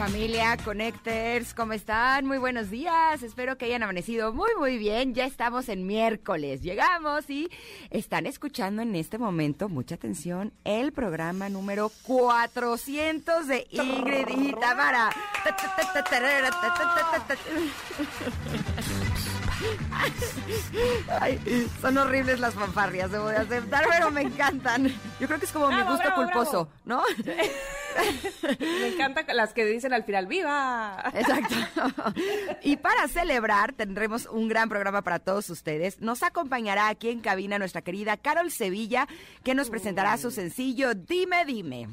Familia Connectors, ¿cómo están? Muy buenos días. Espero que hayan amanecido muy, muy bien. Ya estamos en miércoles. Llegamos y están escuchando en este momento, mucha atención, el programa número 400 de Ingrid y Tamara. Ay, son horribles las fanfarrias, debo de aceptar, pero me encantan. Yo creo que es como mi Bravo, gusto bravo, culposo, ¿no? Me encantan las que dicen al final, ¡viva! Exacto. Y para celebrar, tendremos un gran programa para todos ustedes. Nos acompañará aquí en cabina nuestra querida Carol Sevilla, que nos presentará su sencillo Dime, dime.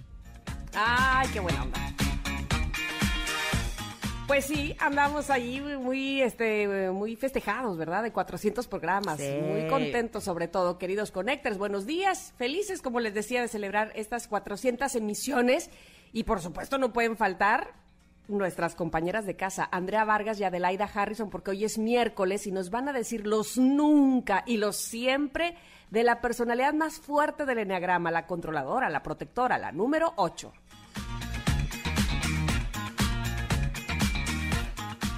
¡Ay, qué buena onda! Pues sí, andamos ahí muy, este, muy festejados, ¿verdad? De 400 programas. Sí. Muy contentos, sobre todo, queridos Connectors. Buenos días. Felices, como les decía, de celebrar estas 400 emisiones. Y por supuesto, no pueden faltar nuestras compañeras de casa, Andrea Vargas y Adelaida Harrison, porque hoy es miércoles y nos van a decir los nunca y los siempre de la personalidad más fuerte del enneagrama, la controladora, la protectora, la número 8.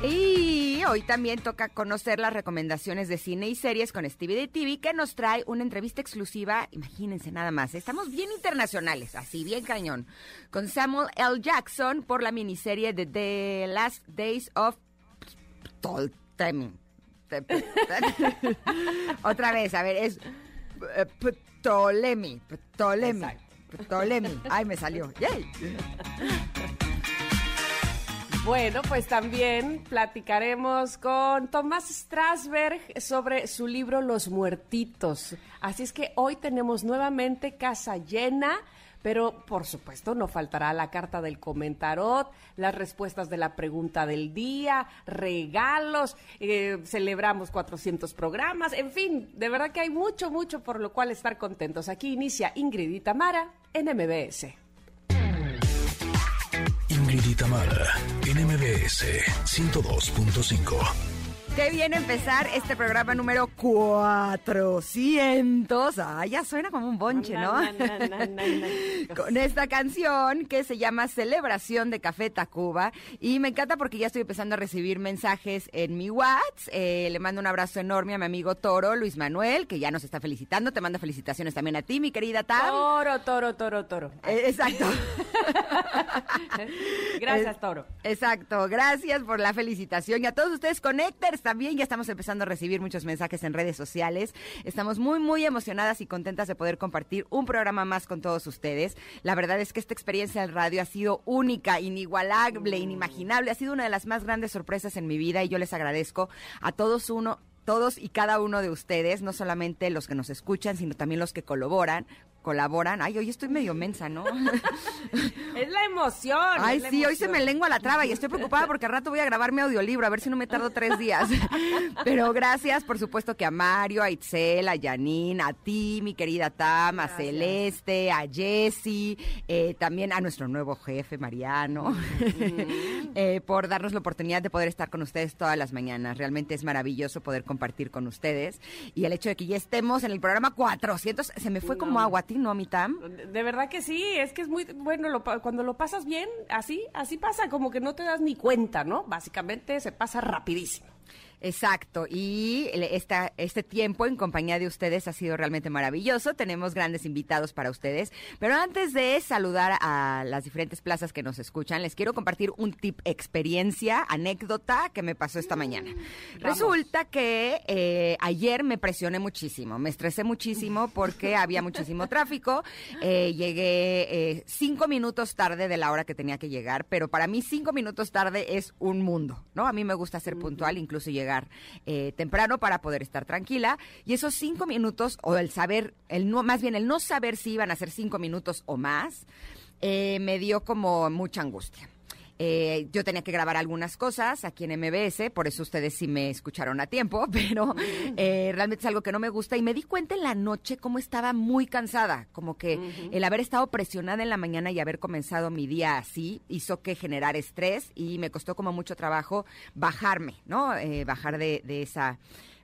Y hoy también toca conocer las recomendaciones de cine y series con Stevie de TV, que nos trae una entrevista exclusiva, imagínense nada más, estamos bien internacionales, así bien cañón, con Samuel L. Jackson por la miniserie de The Last Days of Ptolemy. Otra vez, a ver, es eh, Ptolemy, Ptolemy. Ptolemy. Ay, me salió. Yay. Bueno, pues también platicaremos con Tomás Strasberg sobre su libro Los Muertitos. Así es que hoy tenemos nuevamente casa llena, pero por supuesto no faltará la carta del comentarot, las respuestas de la pregunta del día, regalos, eh, celebramos 400 programas, en fin, de verdad que hay mucho, mucho por lo cual estar contentos. Aquí inicia Ingrid y Tamara en MBS. Ingrid y Tamara, en MBS 102.5. Qué bien empezar este programa número 400. Ah, ya suena como un bonche, ¿no? Na, na, na, na, na. Con esta canción que se llama Celebración de Café Tacuba. Y me encanta porque ya estoy empezando a recibir mensajes en mi WhatsApp. Eh, le mando un abrazo enorme a mi amigo Toro, Luis Manuel, que ya nos está felicitando. Te mando felicitaciones también a ti, mi querida Tam. Toro, toro, toro, toro. Eh, exacto. Gracias, Toro. Exacto, gracias por la felicitación. Y a todos ustedes, Connectors, también ya estamos empezando a recibir muchos mensajes en redes sociales. Estamos muy, muy emocionadas y contentas de poder compartir un programa más con todos ustedes. La verdad es que esta experiencia en radio ha sido única, inigualable, inimaginable. Ha sido una de las más grandes sorpresas en mi vida y yo les agradezco a todos uno todos y cada uno de ustedes, no solamente los que nos escuchan, sino también los que colaboran, colaboran. Ay, hoy estoy medio mensa, ¿no? Es la emoción. Ay, la sí, hoy se me lengua la traba y estoy preocupada porque al rato voy a grabar mi audiolibro, a ver si no me tardo tres días. Pero gracias, por supuesto, que a Mario, a Itzel, a Janine, a ti, mi querida Tam, a Gracias. Celeste, a Jessy, eh, también a nuestro nuevo jefe, Mariano, eh, por darnos la oportunidad de poder estar con ustedes todas las mañanas. Realmente es maravilloso poder compartir con ustedes. Y el hecho de que ya estemos en el programa 400, se me fue como agua a ti, ¿no, mi Tam? De verdad que sí, es que es muy bueno lo cuando lo pasas bien, así, así pasa, como que no te das ni cuenta, ¿no? Básicamente se pasa rapidísimo. Exacto, y esta, este tiempo en compañía de ustedes ha sido realmente maravilloso. Tenemos grandes invitados para ustedes. Pero antes de saludar a las diferentes plazas que nos escuchan, les quiero compartir un tip, experiencia, anécdota que me pasó esta mañana. vamos. Resulta que eh, ayer me presioné muchísimo, me estresé muchísimo porque había muchísimo tráfico. Eh, llegué eh, cinco minutos tarde de la hora que tenía que llegar, pero para mí cinco minutos tarde es un mundo, ¿no? A mí me gusta ser puntual, incluso llegar eh, temprano para poder estar tranquila. Y esos cinco minutos, o el saber, el no, más bien el no saber si iban a ser cinco minutos o más, eh, me dio como mucha angustia. Eh, yo tenía que grabar algunas cosas aquí en MBS, por eso ustedes sí me escucharon a tiempo, pero eh, realmente es algo que no me gusta. Y me di cuenta en la noche cómo estaba muy cansada, como que el haber estado presionada en la mañana y haber comenzado mi día así hizo que generar estrés y me costó como mucho trabajo bajarme, ¿no? Eh, bajar de, de esa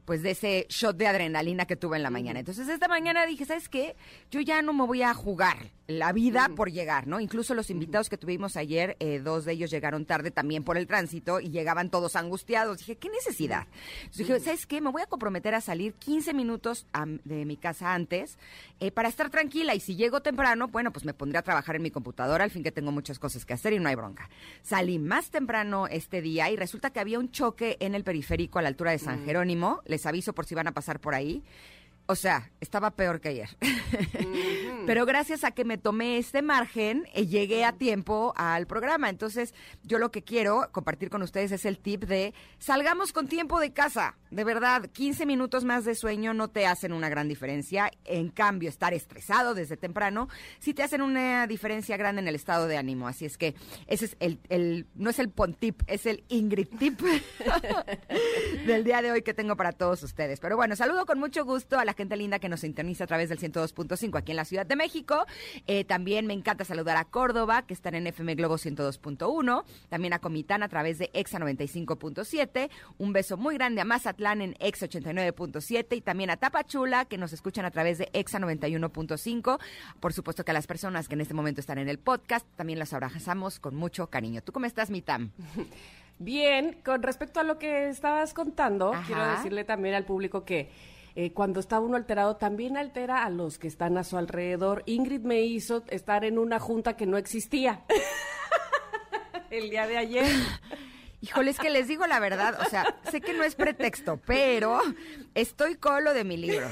pues de ese shot de adrenalina que tuve en la mañana. Entonces esta mañana dije, ¿sabes qué? Yo ya no me voy a jugar la vida por llegar, ¿no? Incluso los invitados que tuvimos ayer, eh, dos de ellos llegaron tarde también por el tránsito y llegaban todos angustiados. Dije, ¿qué necesidad? Entonces dije, ¿sabes qué? Me voy a comprometer a salir 15 minutos de mi casa antes eh, para estar tranquila y si llego temprano, bueno, pues me pondré a trabajar en mi computadora, al fin que tengo muchas cosas que hacer y no hay bronca. Salí más temprano este día y resulta que había un choque en el periférico a la altura de San Jerónimo. Les aviso por si van a pasar por ahí. O sea, estaba peor que ayer. Pero gracias a que me tomé este margen, eh, llegué a tiempo al programa. Entonces, yo lo que quiero compartir con ustedes es el tip de salgamos con tiempo de casa. De verdad, 15 minutos más de sueño no te hacen una gran diferencia. En cambio, estar estresado desde temprano sí te hacen una diferencia grande en el estado de ánimo. Así es que ese es el, el no es el pontip, es el Ingrid tip del día de hoy que tengo para todos ustedes. Pero bueno, saludo con mucho gusto a la gente linda que nos sintoniza a través del 102.5 aquí en la Ciudad de México. Eh, también me encanta saludar a Córdoba, que están en FM Globo 102.1. También a Comitán a través de EXA 95.7. Un beso muy grande a Mazatlán en EXA 89.7. Y también a Tapachula, que nos escuchan a través de EXA 91.5. Por supuesto que a las personas que en este momento están en el podcast, también las abrazamos con mucho cariño. ¿Tú cómo estás, Mitam? Bien, con respecto a lo que estabas contando, quiero decirle también al público que eh, cuando está uno alterado también altera a los que están a su alrededor. Ingrid me hizo estar en una junta que no existía el día de ayer. Híjole, es que les digo la verdad, o sea, sé que no es pretexto, pero estoy con lo de mi libro,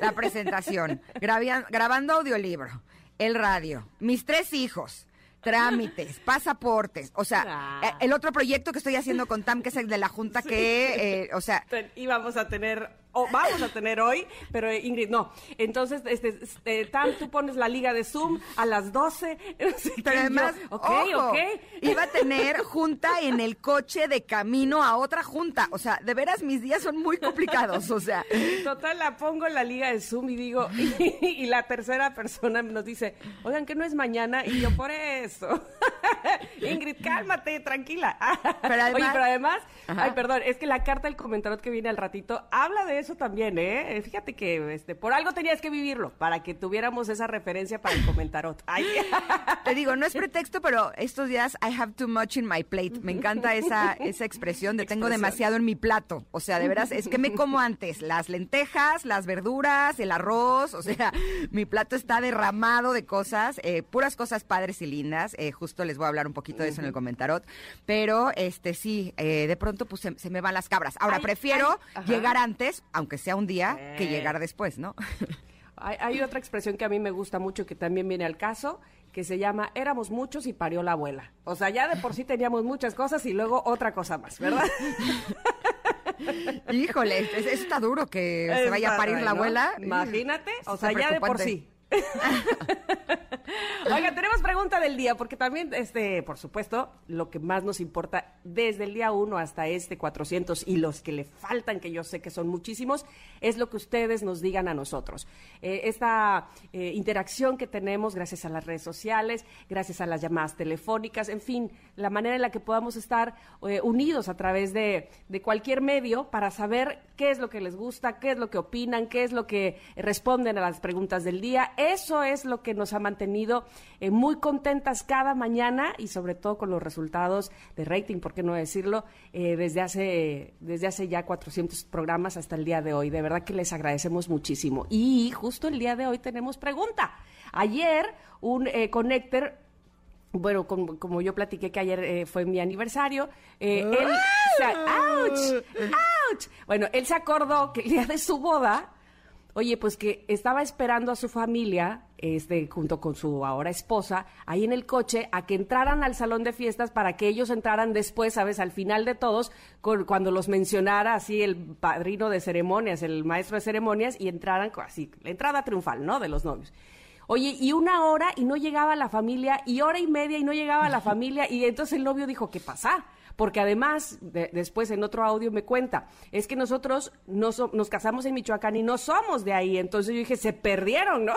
la presentación, grabando audiolibro, el radio, mis tres hijos, trámites, pasaportes, o sea, ah. eh, el otro proyecto que estoy haciendo con Tam, que es el de la Junta, que, eh, o sea... Íbamos a tener vamos a tener hoy, pero eh, Ingrid no. Entonces, este, este, Tam, tú pones la liga de Zoom a las 12. pero además, ok, ok. Iba a tener junta en el coche de camino a otra junta. O sea, de veras mis días son muy complicados, o sea. Total, la pongo en la liga de Zoom y digo, y, la tercera persona nos dice, oigan, que no es mañana, y yo por eso. Ingrid, cálmate, tranquila. Pero Oye, pero además, ay, perdón, es que la carta del comentario que viene al ratito habla de eso también, ¿eh? ¿eh? Fíjate que este, por algo tenías que vivirlo, para que tuviéramos esa referencia para el comentarot. Te digo, no es pretexto, pero estos días I have too much in my plate. Me encanta esa, esa expresión de tengo demasiado en mi plato. O sea, de veras, es que me como antes las lentejas, las verduras, el arroz. O sea, mi plato está derramado de cosas, eh, puras cosas padres y lindas. Eh, justo les voy a hablar un poquito de eso en el comentarot. Pero, este, sí, de pronto pues se, me van las cabras. Ahora, prefiero llegar antes aunque sea un día, que llegar después, ¿no? Hay, otra expresión que a mí me gusta mucho que también viene al caso, que se llama éramos muchos y parió la abuela. O sea, ya de por sí teníamos muchas cosas y luego otra cosa más, ¿verdad? Híjole, eso está duro que se vaya a parir la abuela. Imagínate, o sea, ya de por sí. Oiga, tenemos pregunta del día, porque también, este, por supuesto, lo que más nos importa desde el día 1 hasta este 400 y los que le faltan, que yo sé que son muchísimos, es lo que ustedes nos digan a nosotros. Eh, esta eh, interacción que tenemos gracias a las redes sociales, gracias a las llamadas telefónicas, en fin, la manera en la que podamos estar eh, unidos a través de, de cualquier medio para saber qué es lo que les gusta, qué es lo que opinan, qué es lo que responden a las preguntas del día eso es lo que nos ha mantenido eh, muy contentas cada mañana y sobre todo con los resultados de rating, por qué no decirlo, eh, desde, hace, desde hace ya 400 programas hasta el día de hoy. De verdad que les agradecemos muchísimo. Y justo el día de hoy tenemos pregunta. Ayer un eh, connector bueno, como, yo platiqué que ayer fue mi aniversario, él ¡ouch! ¡ouch! Bueno, él se acordó que el día de su boda Oye, pues que estaba esperando a su familia, este, junto con su ahora esposa, ahí en el coche, a que entraran al salón de fiestas para que ellos entraran después, ¿sabes? Al final de todos, cuando los mencionara así el padrino de ceremonias, el maestro de ceremonias, y entraran así, la entrada triunfal, ¿no? De los novios. Oye, y una hora y no llegaba la familia, y hora y media y no llegaba la familia, y entonces el novio dijo, ¿qué pasa? Porque además, después en otro audio me cuenta, es que nosotros no nos casamos en Michoacán y no somos de ahí, entonces yo dije, se perdieron, ¿no?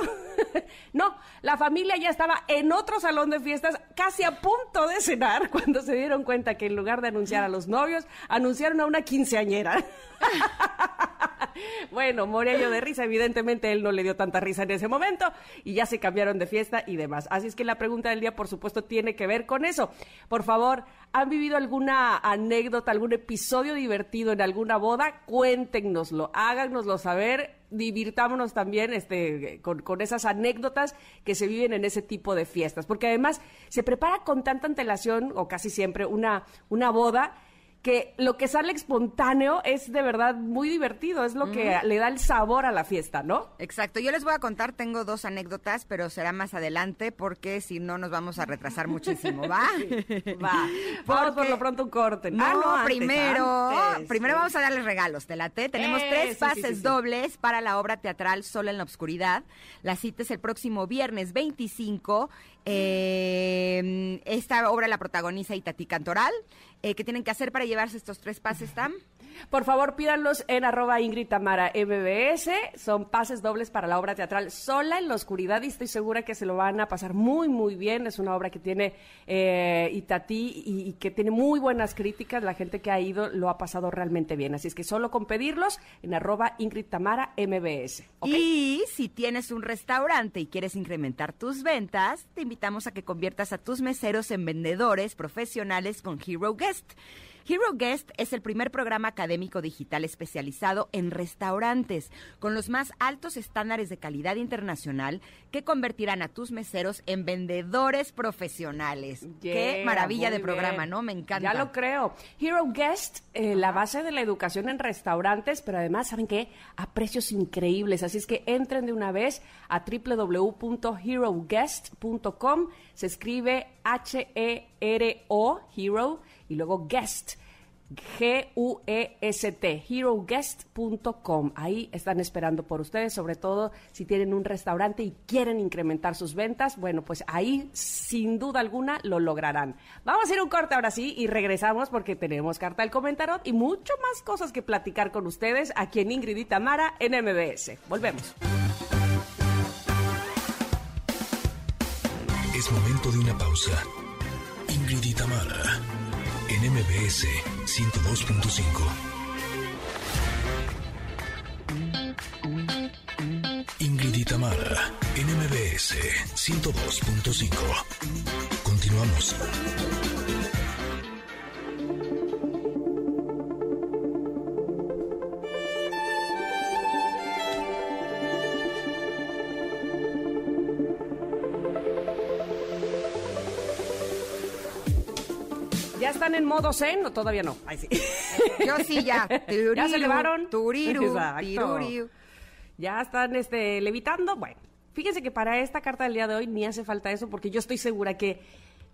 no, la familia ya estaba en otro salón de fiestas, casi a punto de cenar, cuando se dieron cuenta que en lugar de anunciar a los novios, anunciaron a una quinceañera. bueno, moría yo de risa, evidentemente él no le dio tanta risa en ese momento y ya se cambiaron de fiesta y demás. Así es que la pregunta del día, por supuesto, tiene que ver con eso. Por favor, ¿han vivido alguna anécdota, algún episodio divertido en alguna boda? Cuéntenoslo, háganoslo saber divirtámonos también este, con, con, esas anécdotas que se viven en ese tipo de fiestas, porque además se prepara con tanta antelación, o casi siempre, una, una boda que lo que sale espontáneo es de verdad muy divertido, es lo que le da el sabor a la fiesta, ¿no? Exacto, yo les voy a contar, tengo dos anécdotas, pero será más adelante porque si no nos vamos a retrasar muchísimo, ¿va? va. Vamos por lo pronto un corte. No, ah, primero, primero vamos a darles regalos, te la Tenemos tres pases dobles para la obra teatral Sol en la Oscuridad. La cita es el próximo viernes 25 eh, esta obra la protagoniza Itatí Cantoral. Eh, ¿Qué tienen que hacer para llevarse estos tres pases, Tam? Por favor, pídanlos en arroba Ingrid Tamara MBS. Son pases dobles para la obra teatral Sola en la Oscuridad y estoy segura que se lo van a pasar muy, muy bien. Es una obra que tiene eh, Itatí y, que tiene muy buenas críticas. La gente que ha ido lo ha pasado realmente bien. Así es que solo con pedirlos en arroba Ingrid Tamara MBS. Y si tienes un restaurante y quieres incrementar tus ventas, te invitamos a que conviertas a tus meseros en vendedores profesionales con Hero Guest. Hero Guest es el primer programa académico digital especializado en restaurantes, con los más altos estándares de calidad internacional que convertirán a tus meseros en vendedores profesionales. Qué maravilla de programa, ¿no? Me encanta. Ya lo creo. Hero Guest, eh, la base de la educación en restaurantes, pero además, ¿saben qué? A precios increíbles. Así es que entren de una vez a www.heroguest.com. Se escribe H-E-R-O, Hero y luego guest. G-U-E-S-T, heroguest.com. Ahí están esperando por ustedes, sobre todo si tienen un restaurante y quieren incrementar sus ventas. Bueno, pues ahí sin duda alguna lo lograrán. Vamos a ir un corte ahora sí y regresamos porque tenemos carta del comentario y mucho más cosas que platicar con ustedes aquí en Ingrid y Tamara en MBS. Volvemos. Es momento de una pausa. Ingrid y Tamara en MBS 102.5. Ingrid y Tamara, en MBS 102.5. Continuamos. Están en modo zen o todavía no? sí. Yo sí ya. ¿Ya se elevaron? Turiru, Ya están este, levitando. Bueno, fíjense que para esta carta del día de hoy ni hace falta eso porque yo estoy segura que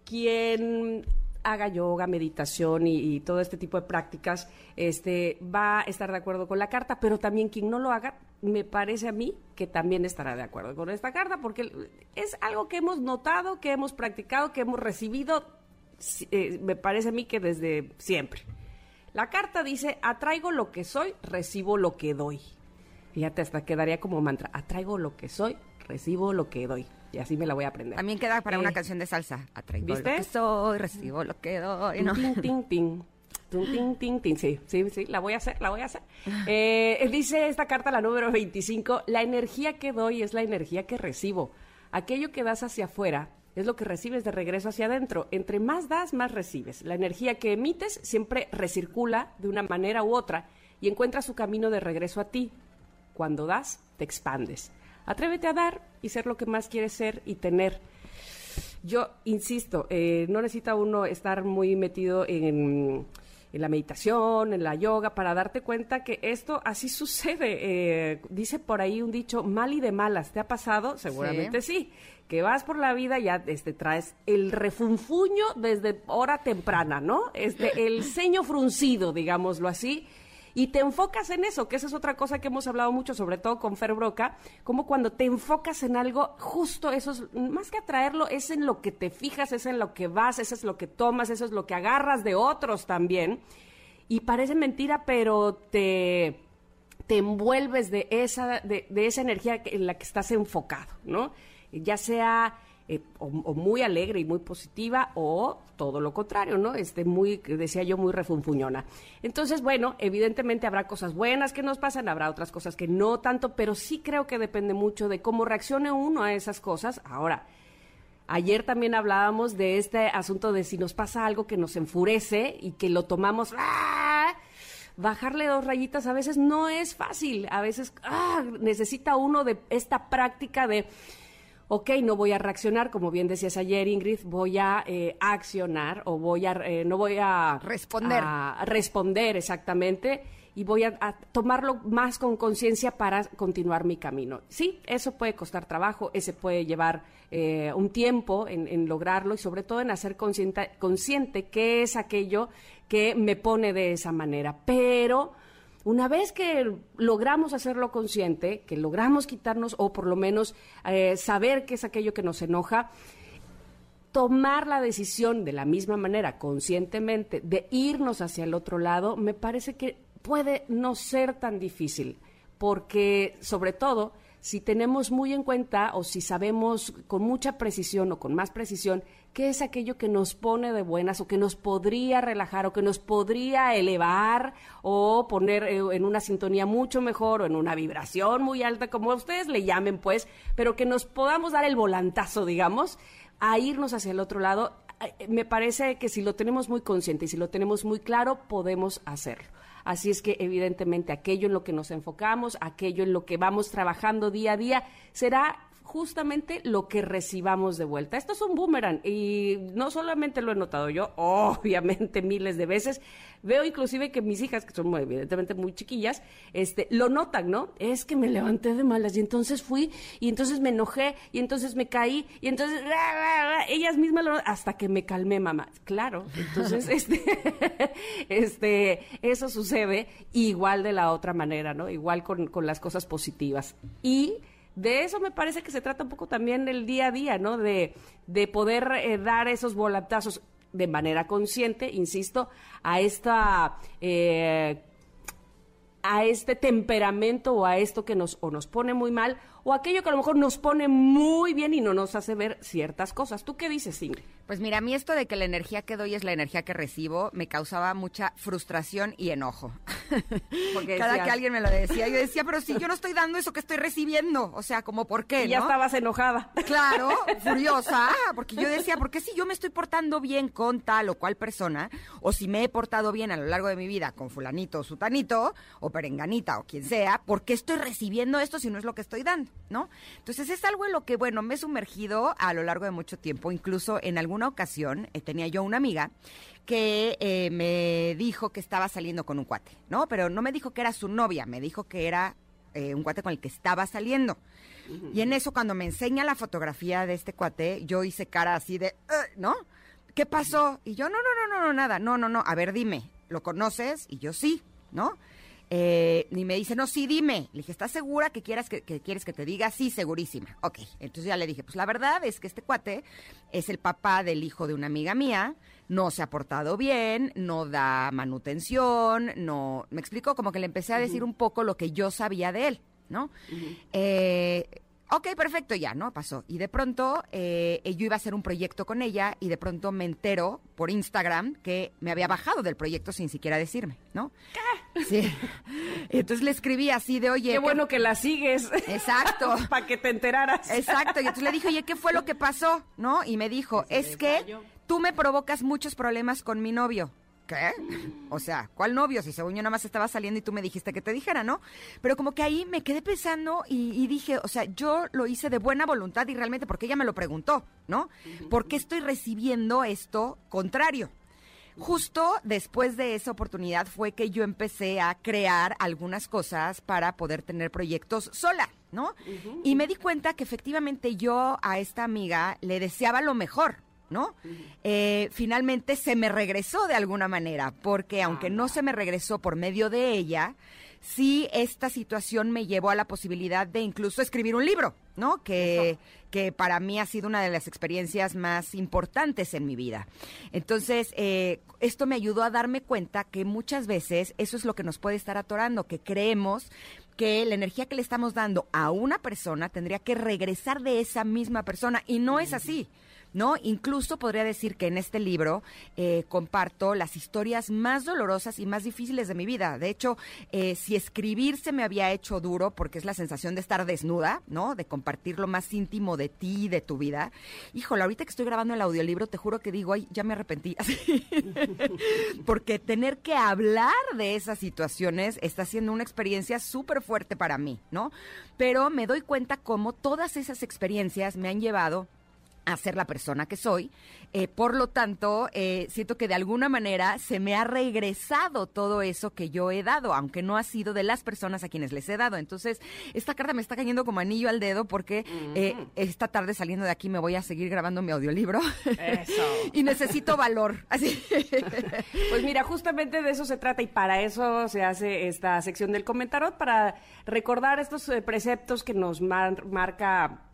quien haga yoga, meditación y, todo este tipo de prácticas, este, va a estar de acuerdo con la carta, pero también quien no lo haga, me parece a mí que también estará de acuerdo con esta carta, porque es algo que hemos notado, que hemos practicado, que hemos recibido eh, me parece a mí que desde siempre. La carta dice, atraigo lo que soy, recibo lo que doy. Fíjate, hasta quedaría como mantra, atraigo lo que soy, recibo lo que doy. Y así me la voy a aprender. También queda para una eh, canción de salsa. Atraigo lo que soy, recibo lo que doy. ¿no? Ting, ting, ting. Sí, sí, sí, la voy a hacer, la voy a hacer. Eh, dice esta carta, la número 25, la energía que doy es la energía que recibo. Aquello que das hacia afuera es lo que recibes de regreso hacia adentro. Entre más das, más recibes. La energía que emites siempre recircula de una manera u otra y encuentra su camino de regreso a ti. Cuando das, te expandes. Atrévete a dar y ser lo que más quieres ser y tener. Yo insisto, eh, no necesita uno estar muy metido en, la meditación, en la yoga, para darte cuenta que esto así sucede. Eh, dice por ahí un dicho, mal y de malas. ¿Te ha pasado? Seguramente sí que vas por la vida ya este traes el refunfuño desde hora temprana, ¿no? Este el ceño fruncido, digámoslo así. Y te enfocas en eso, que esa es otra cosa que hemos hablado mucho, sobre todo con Fer Broca, como cuando te enfocas en algo, justo eso es, más que atraerlo, es en lo que te fijas, es en lo que vas, eso es lo que tomas, eso es lo que agarras de otros también. Y parece mentira, pero te, te envuelves de esa, de, de esa energía en la que estás enfocado, ¿no? Ya sea eh, o, muy alegre y muy positiva o todo lo contrario, ¿no? Este muy, decía yo, muy refunfuñona. Entonces, bueno, evidentemente habrá cosas buenas que nos pasan, habrá otras cosas que no tanto, pero sí creo que depende mucho de cómo reaccione uno a esas cosas. Ahora, Ayer también hablábamos de este asunto de si nos pasa algo que nos enfurece y que lo tomamos, ¡ah! bajarle dos rayitas a veces no es fácil, a veces ¡ah! necesita uno de esta práctica de ok, no voy a reaccionar, como bien decías ayer, Ingrid, voy a eh, accionar o voy a, eh, no voy a responder. A responder exactamente y voy a, tomarlo más con conciencia para continuar mi camino. Sí, eso puede costar trabajo, ese puede llevar eh, un tiempo en, en, lograrlo y sobre todo en hacer consciente, consciente qué es aquello que me pone de esa manera. Pero una vez que logramos hacerlo consciente, que logramos quitarnos o por lo menos eh, saber qué es aquello que nos enoja, tomar la decisión de la misma manera, conscientemente, de irnos hacia el otro lado, me parece que puede no ser tan difícil, porque sobre todo si tenemos muy en cuenta o si sabemos con mucha precisión o con más precisión qué es aquello que nos pone de buenas o que nos podría relajar o que nos podría elevar o poner eh, en una sintonía mucho mejor o en una vibración muy alta, como ustedes le llamen, pues, pero que nos podamos dar el volantazo, digamos, a irnos hacia el otro lado. Eh, me parece que si lo tenemos muy consciente y si lo tenemos muy claro, podemos hacerlo. Así es que evidentemente aquello en lo que nos enfocamos, aquello en lo que vamos trabajando día a día, será justamente lo que recibamos de vuelta. Esto es un boomerang y no solamente lo he notado yo, obviamente miles de veces, veo inclusive que mis hijas, que son evidentemente muy chiquillas, este, lo notan, ¿no? Es que me levanté de malas y entonces fui y entonces me enojé y entonces me caí y entonces ellas mismas lo hasta que me calmé, mamá. Claro, entonces este, este, eso sucede igual de la otra manera, ¿no? Igual con, con las cosas positivas. Y de eso me parece que se trata un poco también del día a día, ¿no? De, de poder eh, dar esos volantazos de manera consciente, insisto, a esta eh, a este temperamento o a esto que nos o nos pone muy mal o aquello que a lo mejor nos pone muy bien y no nos hace ver ciertas cosas. ¿Tú qué dices, Ingrid? Pues mira, a mí esto de que la energía que doy es la energía que recibo me causaba mucha frustración y enojo. Porque cada que alguien me lo decía, yo decía, pero si yo no estoy dando eso que estoy recibiendo, o sea, como por qué, y ya estabas enojada. Claro, furiosa, porque yo decía, ¿por qué si yo me estoy portando bien con tal o cual persona, o si me he portado bien a lo largo de mi vida con fulanito o sutanito, o perenganita o quien sea, ¿por qué estoy recibiendo esto si no es lo que estoy dando? ¿No? Entonces es algo en lo que, bueno, me he sumergido a lo largo de mucho tiempo, incluso en algún una ocasión eh, tenía yo una amiga que eh, me dijo que estaba saliendo con un cuate, ¿no? Pero no me dijo que era su novia, me dijo que era eh, un cuate con el que estaba saliendo. Y en eso, cuando me enseña la fotografía de este cuate, yo hice cara así de, ¿no? ¿Qué pasó? Y yo, no, no, no, no, no, nada, no, no, no, a ver, dime, ¿lo conoces? Y yo sí, ¿no? Eh, y me dice, no, sí, dime. Le dije, ¿estás segura que, quieras que, quieres que te diga? Sí, segurísima. Ok, entonces ya le dije, pues la verdad es que este cuate es el papá del hijo de una amiga mía, no se ha portado bien, no da manutención, no... Me explico, como que le empecé a decir un poco lo que yo sabía de él, ¿no? eh, Ok, perfecto, ya, ¿no? Pasó. Y de pronto eh, yo iba a hacer un proyecto con ella y de pronto me entero por Instagram que me había bajado del proyecto sin siquiera decirme, ¿no? ¿Qué? Sí. Entonces le escribí así de, oye... Qué bueno que la sigues. Exacto. Para que te enteraras. Exacto. Y entonces le dije, oye, ¿qué fue lo que pasó? ¿No? Y me dijo, es que tú me provocas muchos problemas con mi novio. ¿Qué? O sea, ¿cuál novio? Si según yo nada más estaba saliendo y tú me dijiste que te dijera, ¿no? Pero como que ahí me quedé pensando y, dije, o sea, yo lo hice de buena voluntad y realmente porque ella me lo preguntó, ¿no? ¿Por qué estoy recibiendo esto contrario? Justo después de esa oportunidad fue que yo empecé a crear algunas cosas para poder tener proyectos sola, ¿no? Y me di cuenta que efectivamente yo a esta amiga le deseaba lo mejor, ¿no? Eh, finalmente se me regresó de alguna manera, porque aunque no se me regresó por medio de ella, sí esta situación me llevó a la posibilidad de incluso escribir un libro, ¿no? Que, que para mí ha sido una de las experiencias más importantes en mi vida. Entonces, eh, esto me ayudó a darme cuenta que muchas veces eso es lo que nos puede estar atorando, que creemos que la energía que le estamos dando a una persona tendría que regresar de esa misma persona y no es así. ¿No? Incluso podría decir que en este libro eh, comparto las historias más dolorosas y más difíciles de mi vida. De hecho, eh, si escribir se me había hecho duro, porque es la sensación de estar desnuda, ¿no? De compartir lo más íntimo de ti, de tu vida. Híjole, ahorita que estoy grabando el audiolibro, te juro que digo, ay, ya me arrepentí. porque tener que hablar de esas situaciones está siendo una experiencia súper fuerte para mí, ¿no? Pero me doy cuenta cómo todas esas experiencias me han llevado a ser la persona que soy. Eh, por lo tanto, eh, siento que de alguna manera se me ha regresado todo eso que yo he dado, aunque no ha sido de las personas a quienes les he dado. Entonces, esta carta me está cayendo como anillo al dedo porque eh, esta tarde saliendo de aquí me voy a seguir grabando mi audiolibro. Eso. y necesito valor. Así. pues mira, justamente de eso se trata y para eso se hace esta sección del comentarot, para recordar estos preceptos que nos marca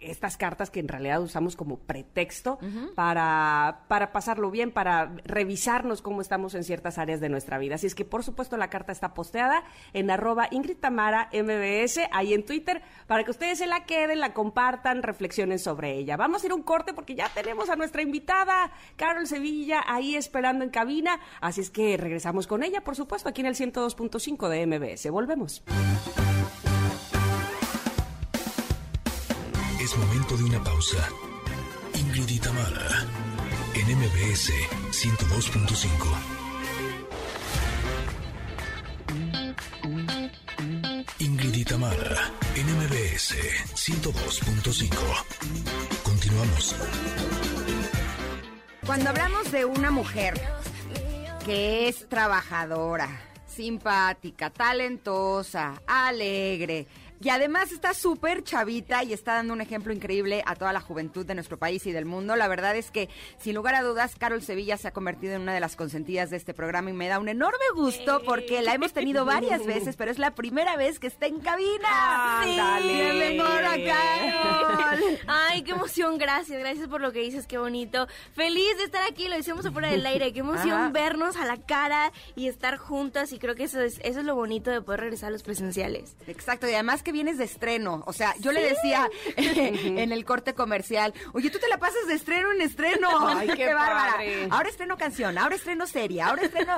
estas cartas que en realidad usamos como pretexto para, para pasarlo bien, para revisarnos cómo estamos en ciertas áreas de nuestra vida. Así es que, por supuesto, la carta está posteada en arroba Ingrid Tamara MBS, ahí en Twitter, para que ustedes se la queden, la compartan, reflexionen sobre ella. Vamos a ir un corte porque ya tenemos a nuestra invitada, Carol Sevilla, ahí esperando en cabina. Así es que regresamos con ella, por supuesto, aquí en el 102.5 de MBS. Volvemos. Momento de una pausa. Ingrid y en MBS 102.5. Ingrid y en MBS 102.5. Continuamos. Cuando hablamos de una mujer que es trabajadora, simpática, talentosa, alegre, y además está súper chavita y está dando un ejemplo increíble a toda la juventud de nuestro país y del mundo. La verdad es que, sin lugar a dudas, Carol Sevilla se ha convertido en una de las consentidas de este programa y me da un enorme gusto porque la hemos tenido varias veces, pero es la primera vez que está en cabina. Ah, sí, dale. Carol. Ay, qué emoción, gracias, gracias por lo que dices, qué bonito. Feliz de estar aquí, lo decíamos afuera del aire, qué emoción vernos a la cara y estar juntas y creo que eso es, eso es lo bonito de poder regresar a los presenciales. Exacto, y además vienes de estreno. O sea, yo le decía en el corte comercial, oye, tú te la pasas de estreno en estreno. Ay, qué, bárbara. Ahora estreno canción, ahora estreno serie, ahora estreno...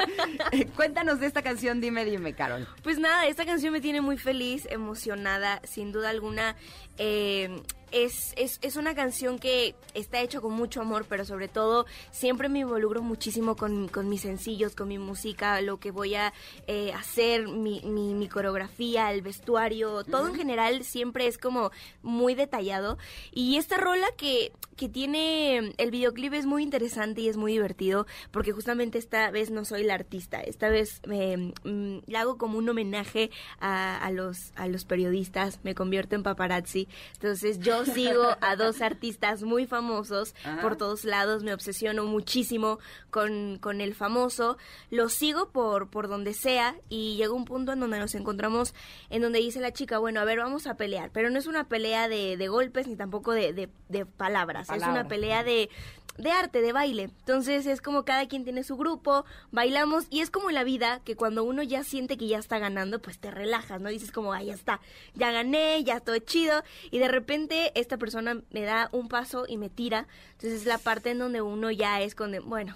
Cuéntanos de esta canción, dime, dime, Carol. Pues nada, esta canción me tiene muy feliz, emocionada, sin duda alguna. Eh, es, es, es, una canción que está hecha con mucho amor, pero sobre todo siempre me involucro muchísimo con, con mis sencillos, con mi música, lo que voy a eh, hacer, mi, mi, coreografía, el vestuario, todo en general siempre es como muy detallado. Y esta rola que, que tiene, el videoclip es muy interesante y es muy divertido, porque justamente esta vez no soy la artista, esta vez me mm, la hago como un homenaje a, a, los, a los periodistas, me convierto en paparazzi. Entonces yo sigo a dos artistas muy famosos por todos lados, me obsesiono muchísimo con, con el famoso, lo sigo por, por donde sea y llega un punto en donde nos encontramos, en donde dice la chica, bueno, a ver, vamos a pelear, pero no es una pelea de, de golpes ni tampoco de, de, palabras, es una pelea de, de arte, de baile. Entonces es como cada quien tiene su grupo, bailamos y es como la vida que cuando uno ya siente que ya está ganando, pues te relajas, ¿no? Dices como, ah, ya está, ya gané, ya estoy chido y de repente esta persona me da un paso y me tira. Entonces es la parte en donde uno ya es con, bueno,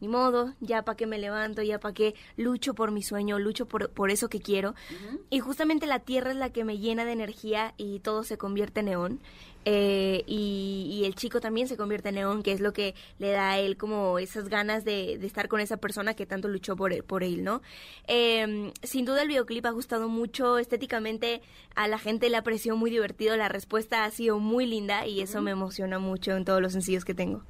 ni modo, ya para qué me levanto, ya para qué lucho por mi sueño, lucho por, por eso que quiero. Y justamente la tierra es la que me llena de energía y todo se convierte en neón. Eh, y, el chico también se convierte en neón, que es lo que le da a él como esas ganas de, estar con esa persona que tanto luchó por él, por él ¿no? Em, sin duda el videoclip ha gustado mucho, estéticamente a la gente le apreció muy divertido, la respuesta ha sido muy linda y eso me emociona mucho en todos los sencillos que tengo.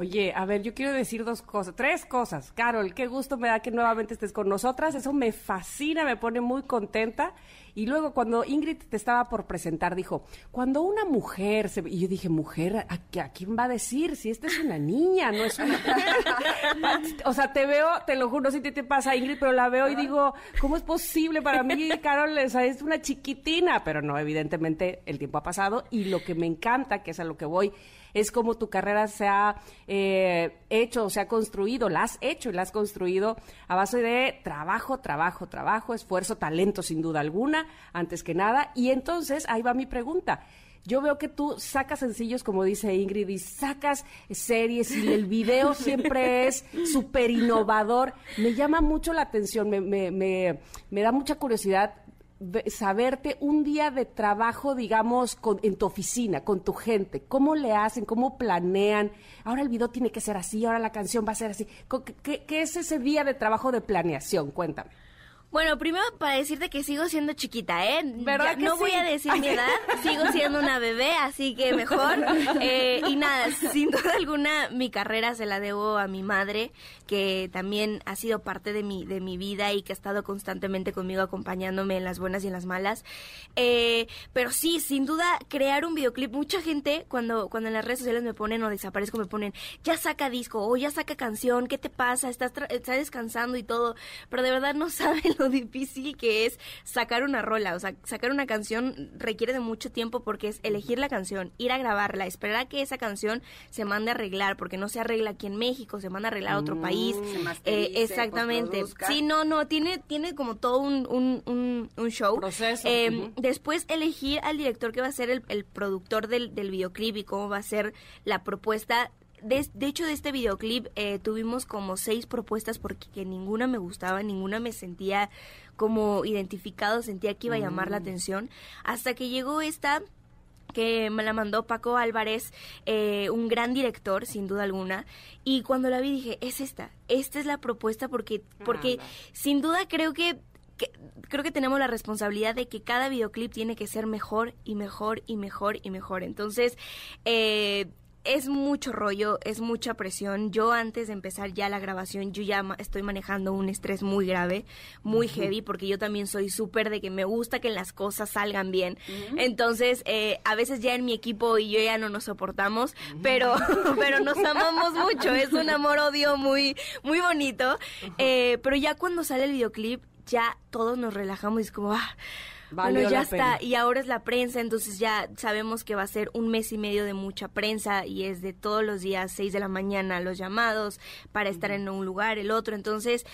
Oye, a ver, yo quiero decir dos cosas, tres cosas. Carol, qué gusto me da que nuevamente estés con nosotras. Eso me fascina, me pone muy contenta. Y luego cuando Ingrid te estaba por presentar, dijo, cuando una mujer se... Y yo dije, mujer, ¿a, quién va a decir? Si esta es una niña, no es una o sea, te veo, te lo juro, no sé si te, pasa, Ingrid, pero la veo y digo, ¿cómo es posible para mí, Carol? O sea, es una chiquitina, pero no, evidentemente el tiempo ha pasado y lo que me encanta, que es a lo que voy, es como tu carrera se ha eh, hecho, se ha construido, la has hecho y la has construido a base de trabajo, trabajo, trabajo, esfuerzo, talento sin duda alguna, antes que nada. Y entonces, ahí va mi pregunta. Yo veo que tú sacas sencillos, como dice Ingrid, y sacas series y el video siempre es súper innovador. Me llama mucho la atención, me, me, me, me da mucha curiosidad saberte un día de trabajo, digamos, con, en tu oficina, con tu gente. ¿Cómo le hacen? ¿Cómo planean? Ahora el video tiene que ser así, ahora la canción va a ser así. ¿Qué, qué es ese día de trabajo de planeación? Cuéntame. Bueno, primero para decirte que sigo siendo chiquita, ¿eh? ¿Verdad no voy a decir mi edad, sigo siendo una bebé, así que mejor. Eh, y nada, sin duda alguna, mi carrera se la debo a mi madre, que también ha sido parte de mi, de mi vida y que ha estado constantemente conmigo acompañándome en las buenas y en las malas. Eh, pero sí, sin duda, crear un videoclip, mucha gente cuando, cuando en las redes sociales me ponen o desaparezco, me ponen, ya saca disco o ya saca canción, ¿qué te pasa? Estás, estás descansando y todo, pero de verdad no saben lo difícil que es sacar una rola. O sea, sacar una canción requiere de mucho tiempo porque es elegir la canción, ir a grabarla, esperar a que esa canción se mande a arreglar, porque no se arregla aquí en México, se manda a arreglar a otro mm, país. Eh, exactamente. Sí, no, no, tiene, tiene como todo un, un, un, show. Proceso. Em, después elegir al director que va a ser el, el productor del, del videoclip y cómo va a ser la propuesta de, hecho, de este videoclip eh, tuvimos como seis propuestas porque ninguna me gustaba, ninguna me sentía como identificado, sentía que iba a llamar la mm. atención. Hasta que llegó esta que me la mandó Paco Álvarez, eh, un gran director, sin duda alguna, y cuando la vi dije, es esta, esta es la propuesta porque, porque sin duda creo que creo que tenemos la responsabilidad de que cada videoclip tiene que ser mejor y mejor y mejor y mejor. Entonces, eh, es mucho rollo, es mucha presión. Yo antes de empezar ya la grabación, yo ya estoy manejando un estrés muy grave, muy heavy, porque yo también soy súper de que me gusta que las cosas salgan bien. Entonces, eh, a veces ya en mi equipo y yo ya no nos soportamos, pero, pero nos amamos mucho. Es un amor-odio muy, muy bonito. Eh, pero ya cuando sale el videoclip, ya todos nos relajamos y es como, ah, bueno, ya está. Y ahora es la prensa, entonces ya sabemos que va a ser un mes y medio de mucha prensa y es de todos los días, seis de la mañana, los llamados para estar en un lugar, el otro. Entonces,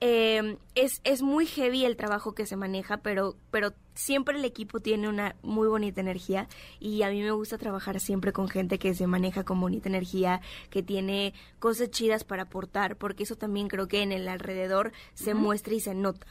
eh, es, es muy heavy el trabajo que se maneja, pero, pero siempre el equipo tiene una muy bonita energía y a mí me gusta trabajar siempre con gente que se maneja con bonita energía, que tiene cosas chidas para aportar, porque eso también creo que en el alrededor se muestra y se nota.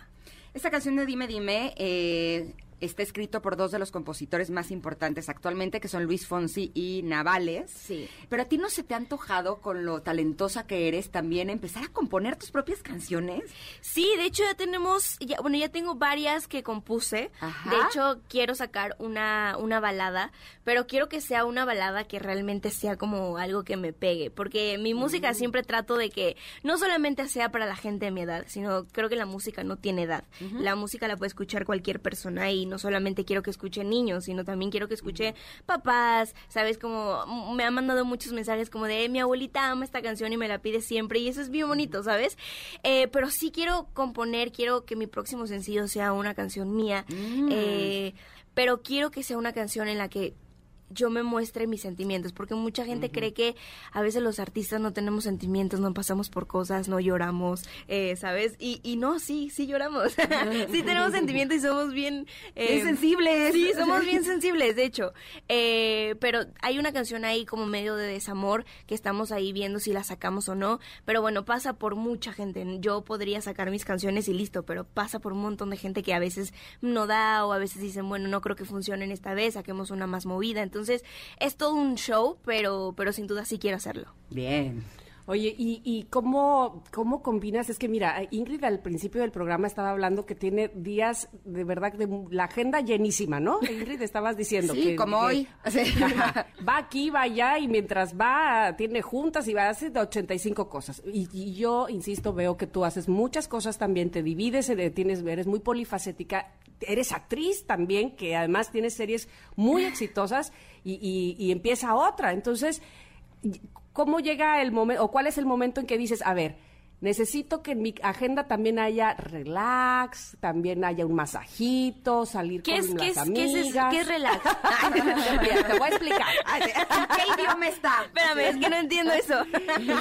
Esta canción de Dime Dime eh, está escrito por dos de los compositores más importantes actualmente, que son Luis Fonsi y Navales. Sí. Pero a ti no se te ha antojado, con lo talentosa que eres, también empezar a componer tus propias canciones? Sí, de hecho ya tenemos, ya, bueno, ya tengo varias que compuse. De hecho, quiero sacar una, una balada, pero quiero que sea una balada que realmente sea como algo que me pegue, porque mi música mm. siempre trato de que no solamente sea para la gente de mi edad, sino creo que la música no tiene edad. La música la puede escuchar cualquier persona y no solamente quiero que escuche niños, sino también quiero que escuche papás, ¿sabes? Como me han mandado muchos mensajes como de, mi abuelita ama esta canción y me la pide siempre y eso es bien bonito, ¿sabes? Eh, pero sí quiero componer, quiero que mi próximo sencillo sea una canción mía, mm. eh, pero quiero que sea una canción en la que yo me muestre mis sentimientos, porque mucha gente cree que a veces los artistas no tenemos sentimientos, no pasamos por cosas, no lloramos, eh, ¿sabes? Y, y no, sí, sí lloramos, sí tenemos sentimientos y somos bien... Eh, sensibles. Sí, somos bien sensibles, de hecho. Eh, pero hay una canción ahí como medio de desamor que estamos ahí viendo si la sacamos o no, pero bueno, pasa por mucha gente. Yo podría sacar mis canciones y listo, pero pasa por un montón de gente que a veces no da o a veces dicen, bueno, no creo que funcione en esta vez, saquemos una más movida. Entonces, es todo un show, pero, pero sin duda sí quiero hacerlo. Bien. Oye, ¿y, y cómo, cómo combinas? Es que mira, Ingrid al principio del programa estaba hablando que tiene días de verdad de la agenda llenísima, ¿no? Ingrid, estabas diciendo Sí, que... como que- hoy. Ajá. va aquí, va allá y mientras va tiene juntas y va a hacer 85 cosas. Y, y yo, insisto, veo que tú haces muchas cosas también, te divides, eh, tienes, eres muy polifacética, eres actriz también, que además tienes series muy exitosas y, y- y empieza otra. Entonces, ¿cómo llega el momento, o cuál es el momento en que dices, a ver, necesito que en mi agenda también haya relax, también haya un masajito, salir ¿Qué con es, las qué es, amigas? qué es? ¿Qué es relax? Mira, te voy a explicar. ¿En qué idioma está? Espérame, es que no entiendo eso.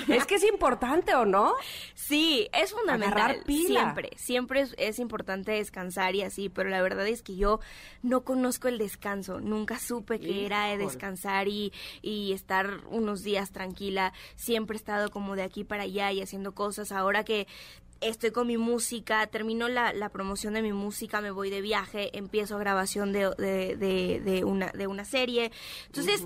Es que es importante, ¿o no? Sí, es fundamental. Pila. Siempre, siempre es, es importante descansar y así, pero la verdad es que yo no conozco el descanso. Nunca supe que era descansar y, y estar unos días tranquila. Siempre he estado como de aquí para allá y haciendo cosas. Ahora que estoy con mi música, termino la, la promoción de mi música, me voy de viaje, empiezo grabación de, de, de, de una, de una serie. Entonces,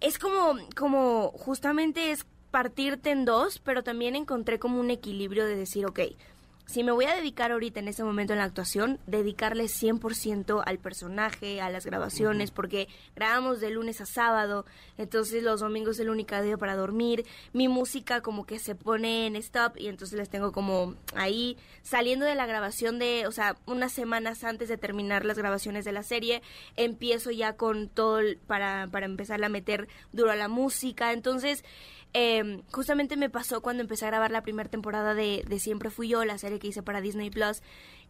es como, como justamente es partirte en dos, pero también encontré como un equilibrio de decir, ok, si me voy a dedicar ahorita en este momento en la actuación, dedicarle 100% al personaje, a las grabaciones, porque grabamos de lunes a sábado, entonces los domingos es el único día para dormir, mi música como que se pone en stop y entonces les tengo como ahí saliendo de la grabación de, o sea, unas semanas antes de terminar las grabaciones de la serie, empiezo ya con todo para, para empezar a meter duro a la música, entonces... Eh, justamente me pasó cuando empecé a grabar la primera temporada de, de Siempre Fui Yo, la serie que hice para Disney Plus,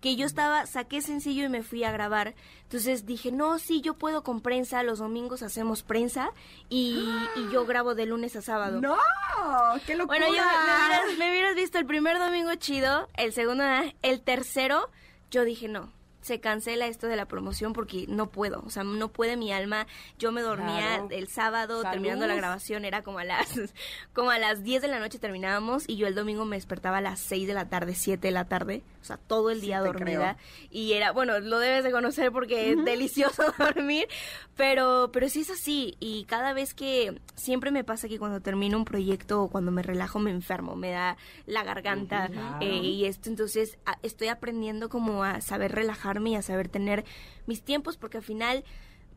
que yo estaba, saqué sencillo y me fui a grabar. Entonces dije, no, sí, yo puedo con prensa, los domingos hacemos prensa y, y yo grabo de lunes a sábado. ¡No! ¡Qué locura! Bueno, yo me hubieras, me hubieras visto el primer domingo chido, el segundo, el tercero, yo dije no. Se cancela esto de la promoción porque no puedo, o sea, no puede mi alma. Yo me dormía Claro. el sábado Salud. terminando la grabación, era como a las como a las 10 de la noche terminábamos y yo el domingo me despertaba a las 6 de la tarde, 7 de la tarde, o sea, todo el Sí día te dormida y era, bueno, lo debes de conocer porque es delicioso dormir, pero pero sí es así y cada vez que siempre me pasa que cuando termino un proyecto o cuando me relajo me enfermo, me da la garganta eh, y esto entonces a- estoy aprendiendo como a saber relajarme y a saber tener mis tiempos porque al final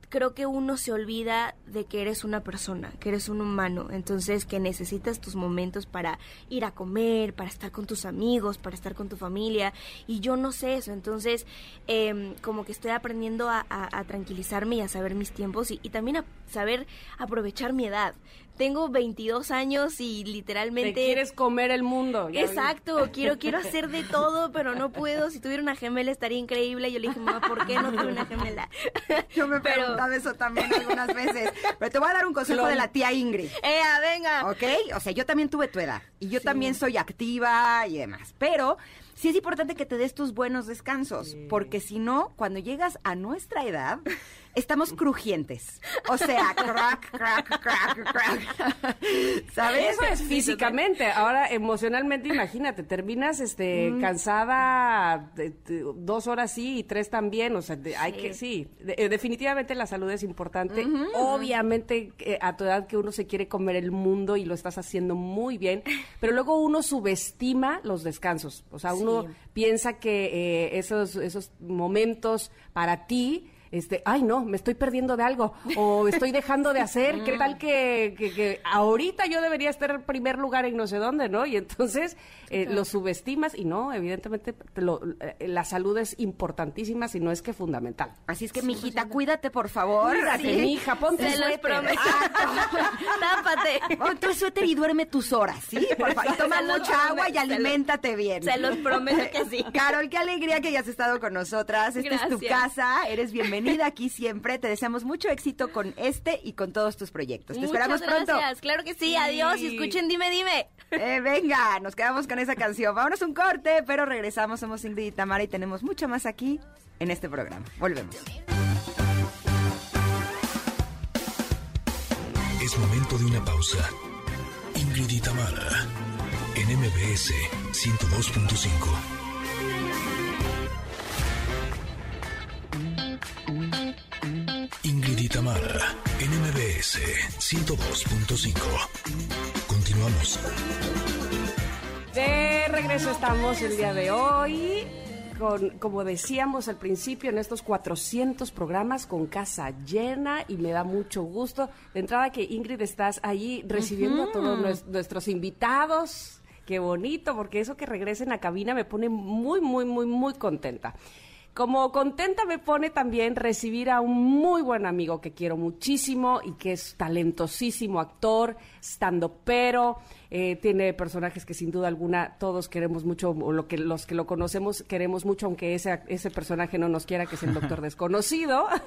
creo que uno se olvida de que eres una persona, que eres un humano, entonces que necesitas tus momentos para ir a comer, para estar con tus amigos, para estar con tu familia, y yo no sé eso, entonces em, como que estoy aprendiendo a, a- a tranquilizarme y a saber mis tiempos y, y también a saber aprovechar mi edad. Tengo 22 años y literalmente... Te quieres comer el mundo. vi. Exacto, quiero quiero hacer de todo, pero no puedo. Si tuviera una gemela estaría increíble. Yo le dije, mamá, ¿por qué no tuve una gemela? Yo me Pero- preguntado eso también algunas veces. Pero te voy a dar un consejo Clon. de la tía Ingrid. ¡Ea, venga! ¿Ok? O sea, yo también tuve tu edad. Y yo también soy activa y demás. Pero sí es importante que te des tus buenos descansos. Porque si no, cuando llegas a nuestra edad, estamos crujientes. O sea, crack, crack, crack, crack. ¿Sabes? Eso es físicamente. Ahora, emocionalmente, imagínate, terminas este cansada de- de- dos horas sí y tres también. O sea, de- hay que, sí. Eh, definitivamente la salud es importante. Obviamente, eh, a tu edad que uno se quiere comer el mundo y lo estás haciendo muy bien, pero luego uno subestima los descansos. O sea, uno Sí. piensa que eh, esos, esos momentos para ti este, ay no, me estoy perdiendo de algo o estoy dejando de hacer, ¿qué tal que, que- que ahorita yo debería estar en primer lugar en no sé dónde, ¿no? Y entonces eh, lo subestimas y no, evidentemente lo- eh, la salud es importantísima, si no es que fundamental. Así es que, mijita, cuídate, por favor. Cuídate, Así. mija, ponte Se los suéter. prometo. Tápate. Pon tu suéter y duerme tus horas, ¿sí? Por favor, y toma mucha agua y aliméntate bien. Se los prometo que sí. Carol, qué alegría que hayas estado con nosotras. Esta es tu Gracias. casa, eres bienvenida aquí siempre. Te deseamos mucho éxito con este y con todos tus proyectos. Te Muchas esperamos pronto. gracias. Claro que sí. Adiós. Y escuchen Dime, Dime. Eh, venga, nos quedamos con esa canción. Vámonos un corte, pero regresamos. Somos Ingrid y Tamara y tenemos mucho más aquí en este programa. Volvemos. Es momento de una pausa. Ingrid y Tamara, en MBS 102.5. Ingrid y Tamara, en MBS 102.5. Continuamos. De regreso estamos el día de hoy. Con, como decíamos al principio, en estos 400 programas con casa llena y me da mucho gusto. De entrada que Ingrid estás ahí recibiendo a todos nues- nuestros invitados. Qué bonito, porque eso que regresen a cabina me pone muy, muy, muy, muy contenta. Como contenta me pone también recibir a un muy buen amigo que quiero muchísimo y que es talentosísimo actor, estando pero, tiene personajes que sin duda alguna todos queremos mucho, o lo que, los que lo conocemos queremos mucho, aunque ese, ese personaje no nos quiera, que es el doctor desconocido.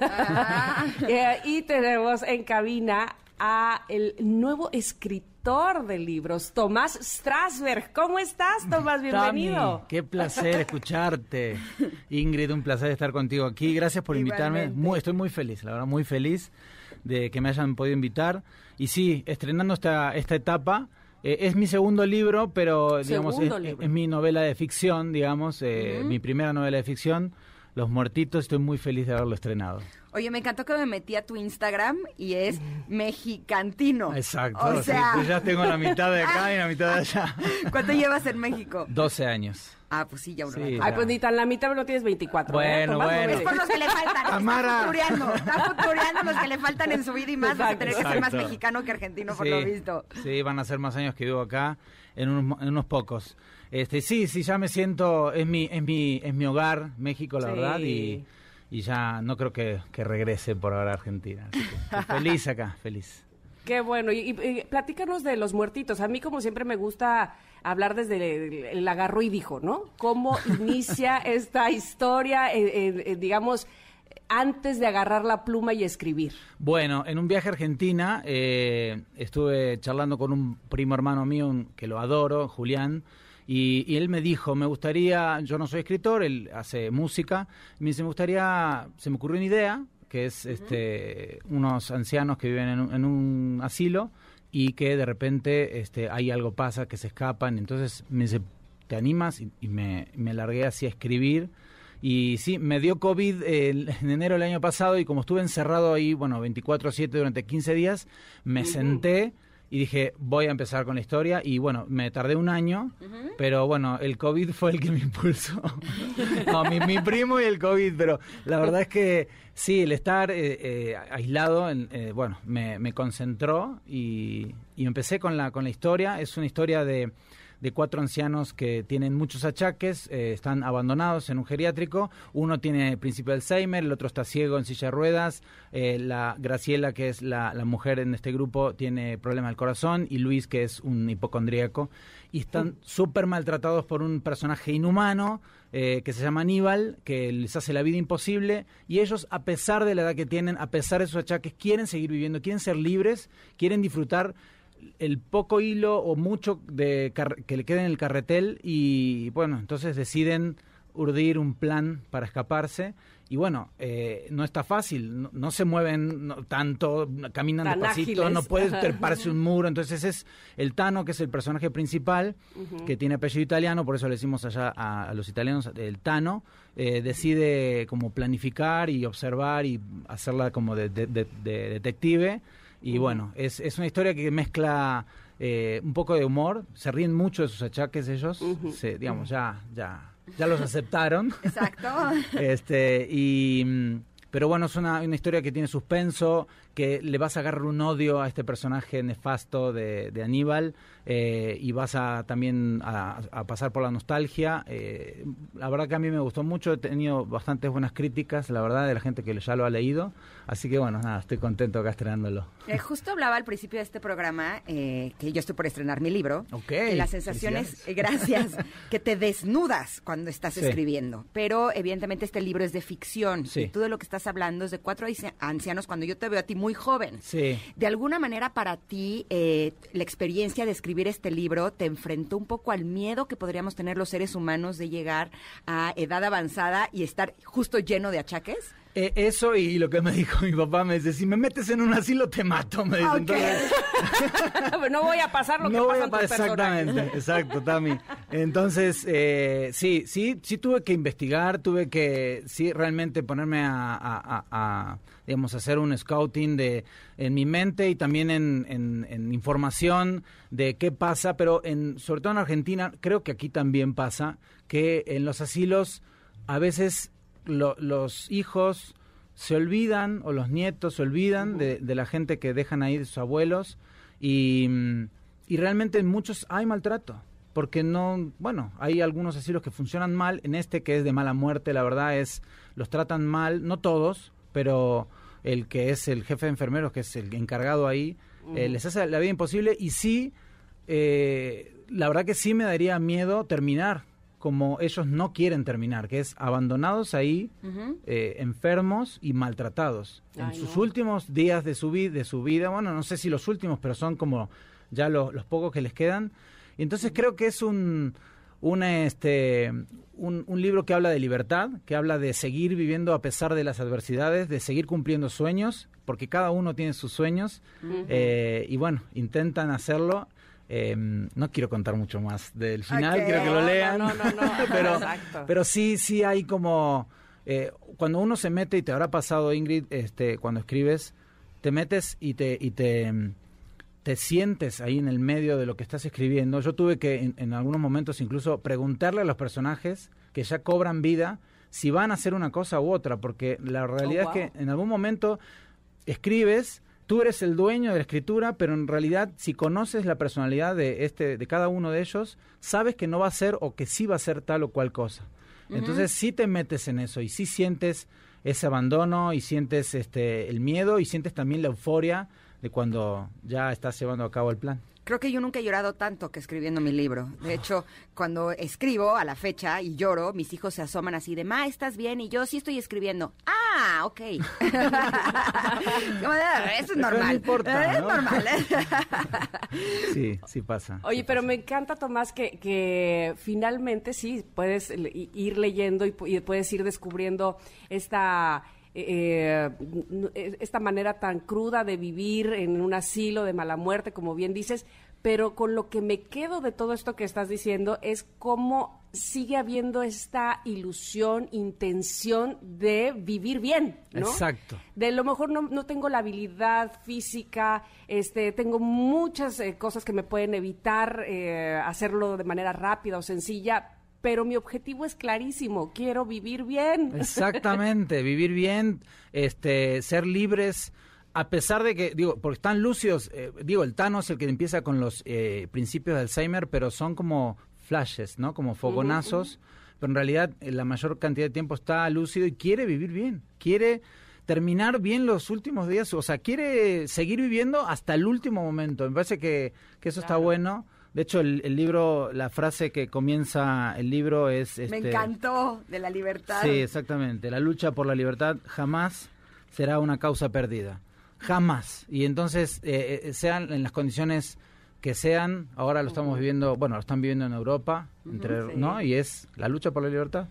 Eh, y tenemos en cabina a el nuevo escritor de libros, Tomás Strasberg. ¿Cómo estás, Tomás? Bienvenido. Tami, qué placer escucharte. Ingrid, un placer estar contigo aquí. Gracias por invitarme. Muy, estoy muy feliz, la verdad, muy feliz de que me hayan podido invitar. Y sí, estrenando esta, esta etapa. eh, es mi segundo libro, pero digamos Segundo es, libro. es mi novela de ficción, digamos, eh, mi primera novela de ficción. Los Muertitos, estoy muy feliz de haberlo estrenado. Oye, me encantó que me metí a tu Instagram y es mexicantino. Exacto. O sí, sea, pues ya tengo la mitad de acá y la mitad de allá. ¿cuánto llevas en México? 12 años. Ah, pues sí, ya uno. Sí. Ay, pues ni tan la mitad, pero no tienes 24. ¿eh, Bueno, bueno. Es por los que le faltan. Tamara. Está futureando. Está futureando los que le faltan en su vida y más. Vas a Exacto. tener que ser más mexicano que argentino, por Sí, lo visto. Sí, van a ser más años que vivo acá, en unos, mo- en unos pocos. Este, sí, sí, ya me siento, es mi, es mi, es mi hogar, México, la Sí. verdad, y, y ya no creo que, que regrese por ahora a Argentina. Así que, feliz acá, feliz. Qué bueno. Y, platícanos de los muertitos. A mí, como siempre, me gusta hablar desde el, el agarró y dijo, ¿no? ¿Cómo inicia esta historia, eh, eh, eh, digamos, antes de agarrar la pluma y escribir? Bueno, en un viaje a Argentina eh, estuve charlando con un primo hermano mío un- que lo adoro, Julián, y, y él me dijo, me gustaría, yo no soy escritor, él hace música, me dice, me gustaría, se me ocurrió una idea, que es este, unos ancianos que viven en un, en un asilo y que de repente este, hay algo pasa, que se escapan, entonces me dice, ¿te animas? Y, y me, me largué así a escribir. Y sí, me dio COVID el- en enero del año pasado y como estuve encerrado ahí, bueno, 24/7 durante 15 días, me senté y dije, voy a empezar con la historia. Y bueno, me tardé un año, pero bueno, el COVID fue el que me impulsó. no, mi, mi primo y el COVID, pero la verdad es que sí, el estar eh, eh, aislado, en- eh, bueno, me, me concentró y, y empecé con la, con la historia. Es una historia de de cuatro ancianos que tienen muchos achaques, eh, están abandonados en un geriátrico. Uno tiene principio de Alzheimer, el otro está ciego en silla de ruedas. eh, la Graciela, que es la, la mujer en este grupo, tiene problemas del corazón. Y Luis, que es un hipocondríaco. Y están súper maltratados por un personaje inhumano eh, que se llama Aníbal, que les hace la vida imposible. Y ellos, a pesar de la edad que tienen, a pesar de sus achaques, quieren seguir viviendo, quieren ser libres, quieren disfrutar el poco hilo o mucho de que le quede en el carretel y bueno, entonces deciden urdir un plan para escaparse. Y bueno, eh, no está fácil, no, no se mueven no- tanto, caminan Tan despacito, ágiles. no puede treparse un muro, entonces es el Tano, que es el personaje principal, que tiene apellido italiano, por eso le decimos allá a, a los italianos el Tano, eh, decide como planificar y observar y hacerla como de, de- de- de detective y bueno, es, es una historia que mezcla eh, un poco de humor, se ríen mucho de sus achaques ellos, se- digamos, ya, ya, ya los aceptaron. Exacto. este, y, mm, pero bueno, es una, una historia que tiene suspenso, que le vas a agarrar un odio a este personaje nefasto de, de Aníbal eh, y vas a también a, a pasar por la nostalgia. Eh, la verdad que a mí me gustó mucho, he tenido bastantes buenas críticas, la verdad, de la gente que ya lo ha leído. Así que bueno, nada, estoy contento acá estrenándolo. Eh, justo hablaba al principio de este programa eh, que yo estoy por estrenar mi libro. Ok, Que las sensaciones, eh, gracias, que te desnudas cuando estás Sí. escribiendo. Pero evidentemente este libro es de ficción. Sí. Y tú de lo que estás hablando es de cuatro ancia- ancianos cuando yo te veo a ti muy joven. Sí. De alguna manera para ti eh, la experiencia de escribir este libro te enfrentó un poco al miedo que podríamos tener los seres humanos de llegar a edad avanzada y estar justo lleno de achaques. Eh, eso y lo que me dijo mi papá, me dice, si me metes en un asilo te mato, me dice. Entonces, no voy a pasar lo que no voy pasa pa-. Exactamente, exacto, Tami. Entonces, eh, sí, sí, sí tuve que investigar, tuve que, sí, realmente ponerme a, a- a- a, digamos, hacer un scouting de, en mi mente y también en, en- en información de qué pasa, pero en, sobre todo en Argentina, creo que aquí también pasa, que en los asilos a veces lo- los hijos se olvidan o los nietos se olvidan de, de la gente que dejan ahí de sus abuelos y, mm, y realmente en muchos hay maltrato porque no, bueno, hay algunos asilos que funcionan mal, en este que es de mala muerte, la verdad es, los tratan mal, no todos, pero el que es el jefe de enfermeros, que es el encargado ahí, eh, les hace la vida imposible y sí, eh, la verdad que sí me daría miedo terminar como ellos no quieren terminar, que es abandonados ahí, eh, enfermos y maltratados. en sus no. últimos días de su, de su vida, bueno, no sé si los últimos, pero son como ya lo- los pocos que les quedan. Y entonces creo que es un, una, este, un, un libro que habla de libertad, que habla de seguir viviendo a pesar de las adversidades, de seguir cumpliendo sueños, porque cada uno tiene sus sueños. eh, y bueno, intentan hacerlo. Eh, no quiero contar mucho más del final, quiero que lo No, lean. no, no, no, pero, exacto. pero sí, sí hay como... eh, cuando uno se mete, y te habrá pasado, Ingrid, este, cuando escribes, te metes y te... Y te mm, te sientes ahí en el medio de lo que estás escribiendo. Yo tuve que en, en algunos momentos incluso preguntarle a los personajes que ya cobran vida si van a hacer una cosa u otra, porque la realidad wow. es que en algún momento escribes, tú eres el dueño de la escritura, pero en realidad si conoces la personalidad de este de cada uno de ellos, sabes que no va a ser o que sí va a ser tal o cual cosa. Entonces sí te metes en eso y sí sientes ese abandono y sientes este el miedo y sientes también la euforia de cuando ya estás llevando a cabo el plan. Creo que yo nunca he llorado tanto que escribiendo mi libro. De hecho, cuando escribo a la fecha y lloro, mis hijos se asoman así de, ma, ¿estás bien? Y yo sí estoy escribiendo. Ah, ok. "Ah, Eso es no normal. importa, Es ¿no? normal. Sí, sí pasa. Oye, sí pero pasa. me encanta, Tomás, que, que finalmente sí, puedes ir leyendo y, y puedes ir descubriendo esta... eh, eh, esta manera tan cruda de vivir en un asilo de mala muerte, como bien dices, pero con lo que me quedo de todo esto que estás diciendo es cómo sigue habiendo esta ilusión, intención de vivir bien, ¿no? Exacto. De lo mejor no, no tengo la habilidad física, este, tengo muchas eh, cosas que me pueden evitar eh, hacerlo de manera rápida o sencilla, pero mi objetivo es clarísimo, quiero vivir bien. Exactamente, vivir bien, este, ser libres, a pesar de que, digo, porque están lúcidos, eh, digo, el Thanos es el que empieza con los eh, principios de Alzheimer, pero son como flashes, ¿no? Como fogonazos, pero en realidad eh, la mayor cantidad de tiempo está lúcido y quiere vivir bien, quiere terminar bien los últimos días, o sea, quiere seguir viviendo hasta el último momento. Me parece que, que eso está bueno. De hecho, el, el libro, la frase que comienza el libro es... Me este, encantó de la libertad. Sí, exactamente. La lucha por la libertad jamás será una causa perdida. Jamás. Y entonces, eh, eh, sean en las condiciones que sean, ahora lo estamos viviendo, bueno, lo están viviendo en Europa, entre, sí. ¿no? Y es la lucha por la libertad.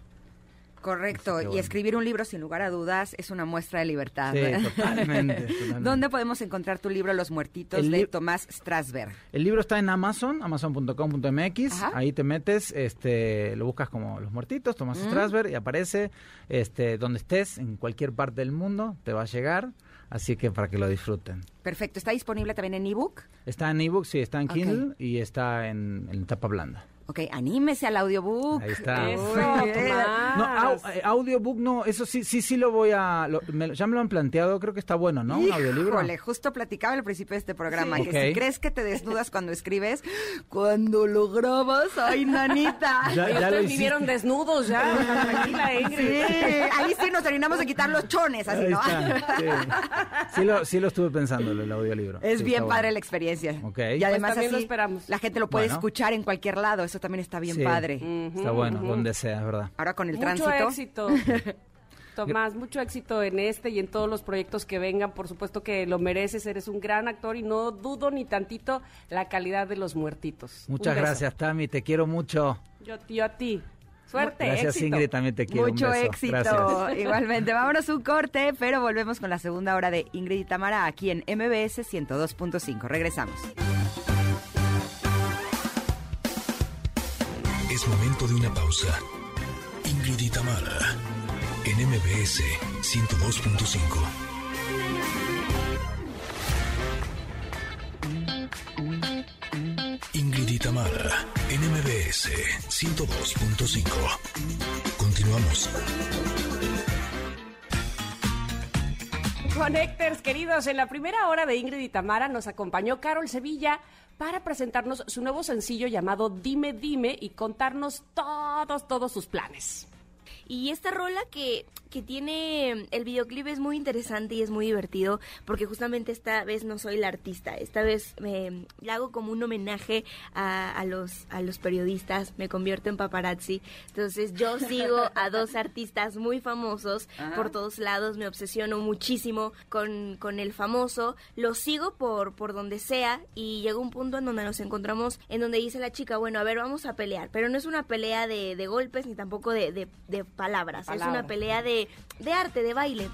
Correcto. Y escribir un libro, sin lugar a dudas, es una muestra de libertad. Sí, totalmente, totalmente. ¿Dónde podemos encontrar tu libro Los Muertitos El de Tomás Strasberg? El libro está en Amazon, amazon.com.mx. Ahí te metes, este, lo buscas como Los Muertitos, Tomás Strasberg, y aparece este, donde estés, en cualquier parte del mundo, te va a llegar. Así que para que lo disfruten. Perfecto. ¿Está disponible también en ebook? Está en ebook, sí, está en. Kindle y está en, en tapa blanda. Ok, anímese al audiobook. Ahí está. Eso. No, au- eh, audiobook no, eso sí, sí, sí lo voy a, lo- me ya me lo han planteado, creo que está bueno, ¿no? Un audiolibro. Híjole, justo platicaba al principio de este programa Sí. que si crees que te desnudas cuando escribes, cuando lo grabas, ay, nanita. Ya- ya ustedes vivieron desnudos ya, tranquila Ingrid. Sí, ahí sí nos terminamos de quitar los chones, así, Ahí ¿no? está, sí. Sí lo, sí lo estuve pensando, el audiolibro. Es Sí, bien padre bueno. la experiencia. Ok. Y además Pues también así lo esperamos. la gente lo puede Bueno. escuchar en cualquier lado, eso también está bien Sí. padre. Está bueno, donde sea, es verdad. Ahora con el mucho tránsito. éxito. Tomás, mucho éxito en este y en todos los proyectos que vengan. Por supuesto que lo mereces, eres un gran actor y no dudo ni tantito la calidad de los muertitos. Muchas gracias, Tami, te quiero mucho. Yo, yo a ti. Suerte, Gracias éxito. Ingrid, también te quiero. Mucho un beso. éxito. Gracias. Igualmente, vámonos un corte, pero volvemos con la segunda hora de Ingrid y Tamara aquí en MBS 102.5. Regresamos. Momento de una pausa. Ingrid y Tamara, en MBS 102.5. Ingrid y Tamara, en MBS 102.5. Continuamos. Connectors, queridos, en la primera hora de Ingrid y Tamara nos acompañó Carol Sevilla para presentarnos su nuevo sencillo llamado Dime Dime y contarnos todos, todos sus planes. Y esta rola que, que tiene el videoclip es muy interesante y es muy divertido porque justamente esta vez no soy la artista, esta vez me la hago como un homenaje a, a los, a los periodistas, me convierto en paparazzi, entonces yo sigo a dos artistas muy famosos por todos lados, me obsesiono muchísimo con, con el famoso, lo sigo por, por donde sea y llega un punto en donde nos encontramos, en donde dice la chica, bueno, a ver, vamos a pelear, pero no es una pelea de, de golpes ni tampoco de, de, de palabras, es una pelea de, de arte, de baile.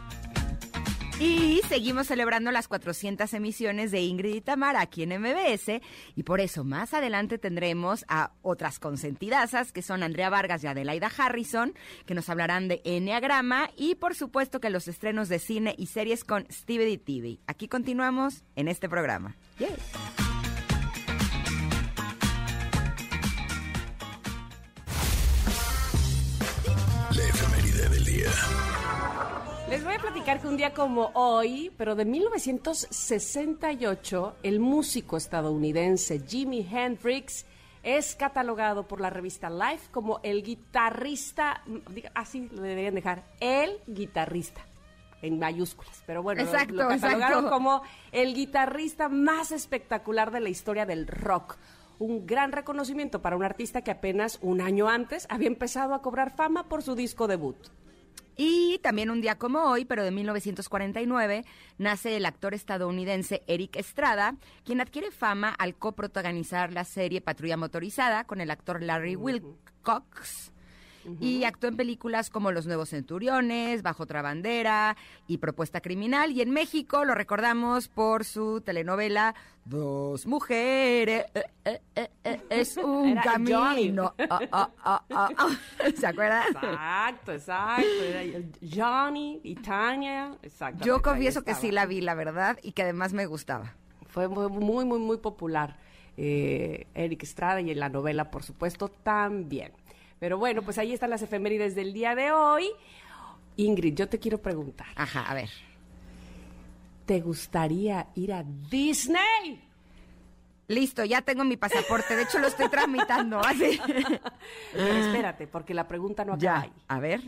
Y seguimos celebrando las 400 emisiones de Ingrid y Tamara aquí en MBS. Y por eso más adelante tendremos a otras consentidazas, que son Andrea Vargas y Adelaida Harrison, que nos hablarán de Enneagrama. Y por supuesto que los estrenos de cine y series con Stevie TV. Aquí continuamos en este programa. Yay. A platicar que un día como hoy, pero de 1968, el músico estadounidense Jimi Hendrix es catalogado por la revista Life como el guitarrista, así lo deberían dejar, el guitarrista en mayúsculas, pero bueno, lo- Exacto, lo catalogaron exacto. como el guitarrista más espectacular de la historia del rock. Un gran reconocimiento para un artista que apenas un año antes había empezado a cobrar fama por su disco debut. Y también un día como hoy, pero de 1949, nace el actor estadounidense Eric Estrada, quien adquiere fama al coprotagonizar la serie Patrulla Motorizada con el actor Larry Wilcox. Y actuó en películas como Los Nuevos Centuriones, Bajo otra bandera y Propuesta Criminal. Y en México lo recordamos por su telenovela Dos Mujeres eh, eh, eh, eh, es un Era camino. Ah, ah, ah. ¿Se acuerdan? Exacto, exacto. Era Johnny y Tania. Exacto. Yo confieso que sí la vi, la verdad, y que además me gustaba. Fue muy, muy, muy, muy popular. eh, Eric Estrada y en la novela, por supuesto, también. Pero bueno, pues ahí están las efemérides del día de hoy. Ingrid, yo te quiero preguntar, Ajá, a ver. ¿te gustaría ir a Disney? Listo, ya tengo mi pasaporte. De hecho, lo estoy tramitando. Así. Pero espérate, porque la pregunta no acaba Ya, ahí. a ver.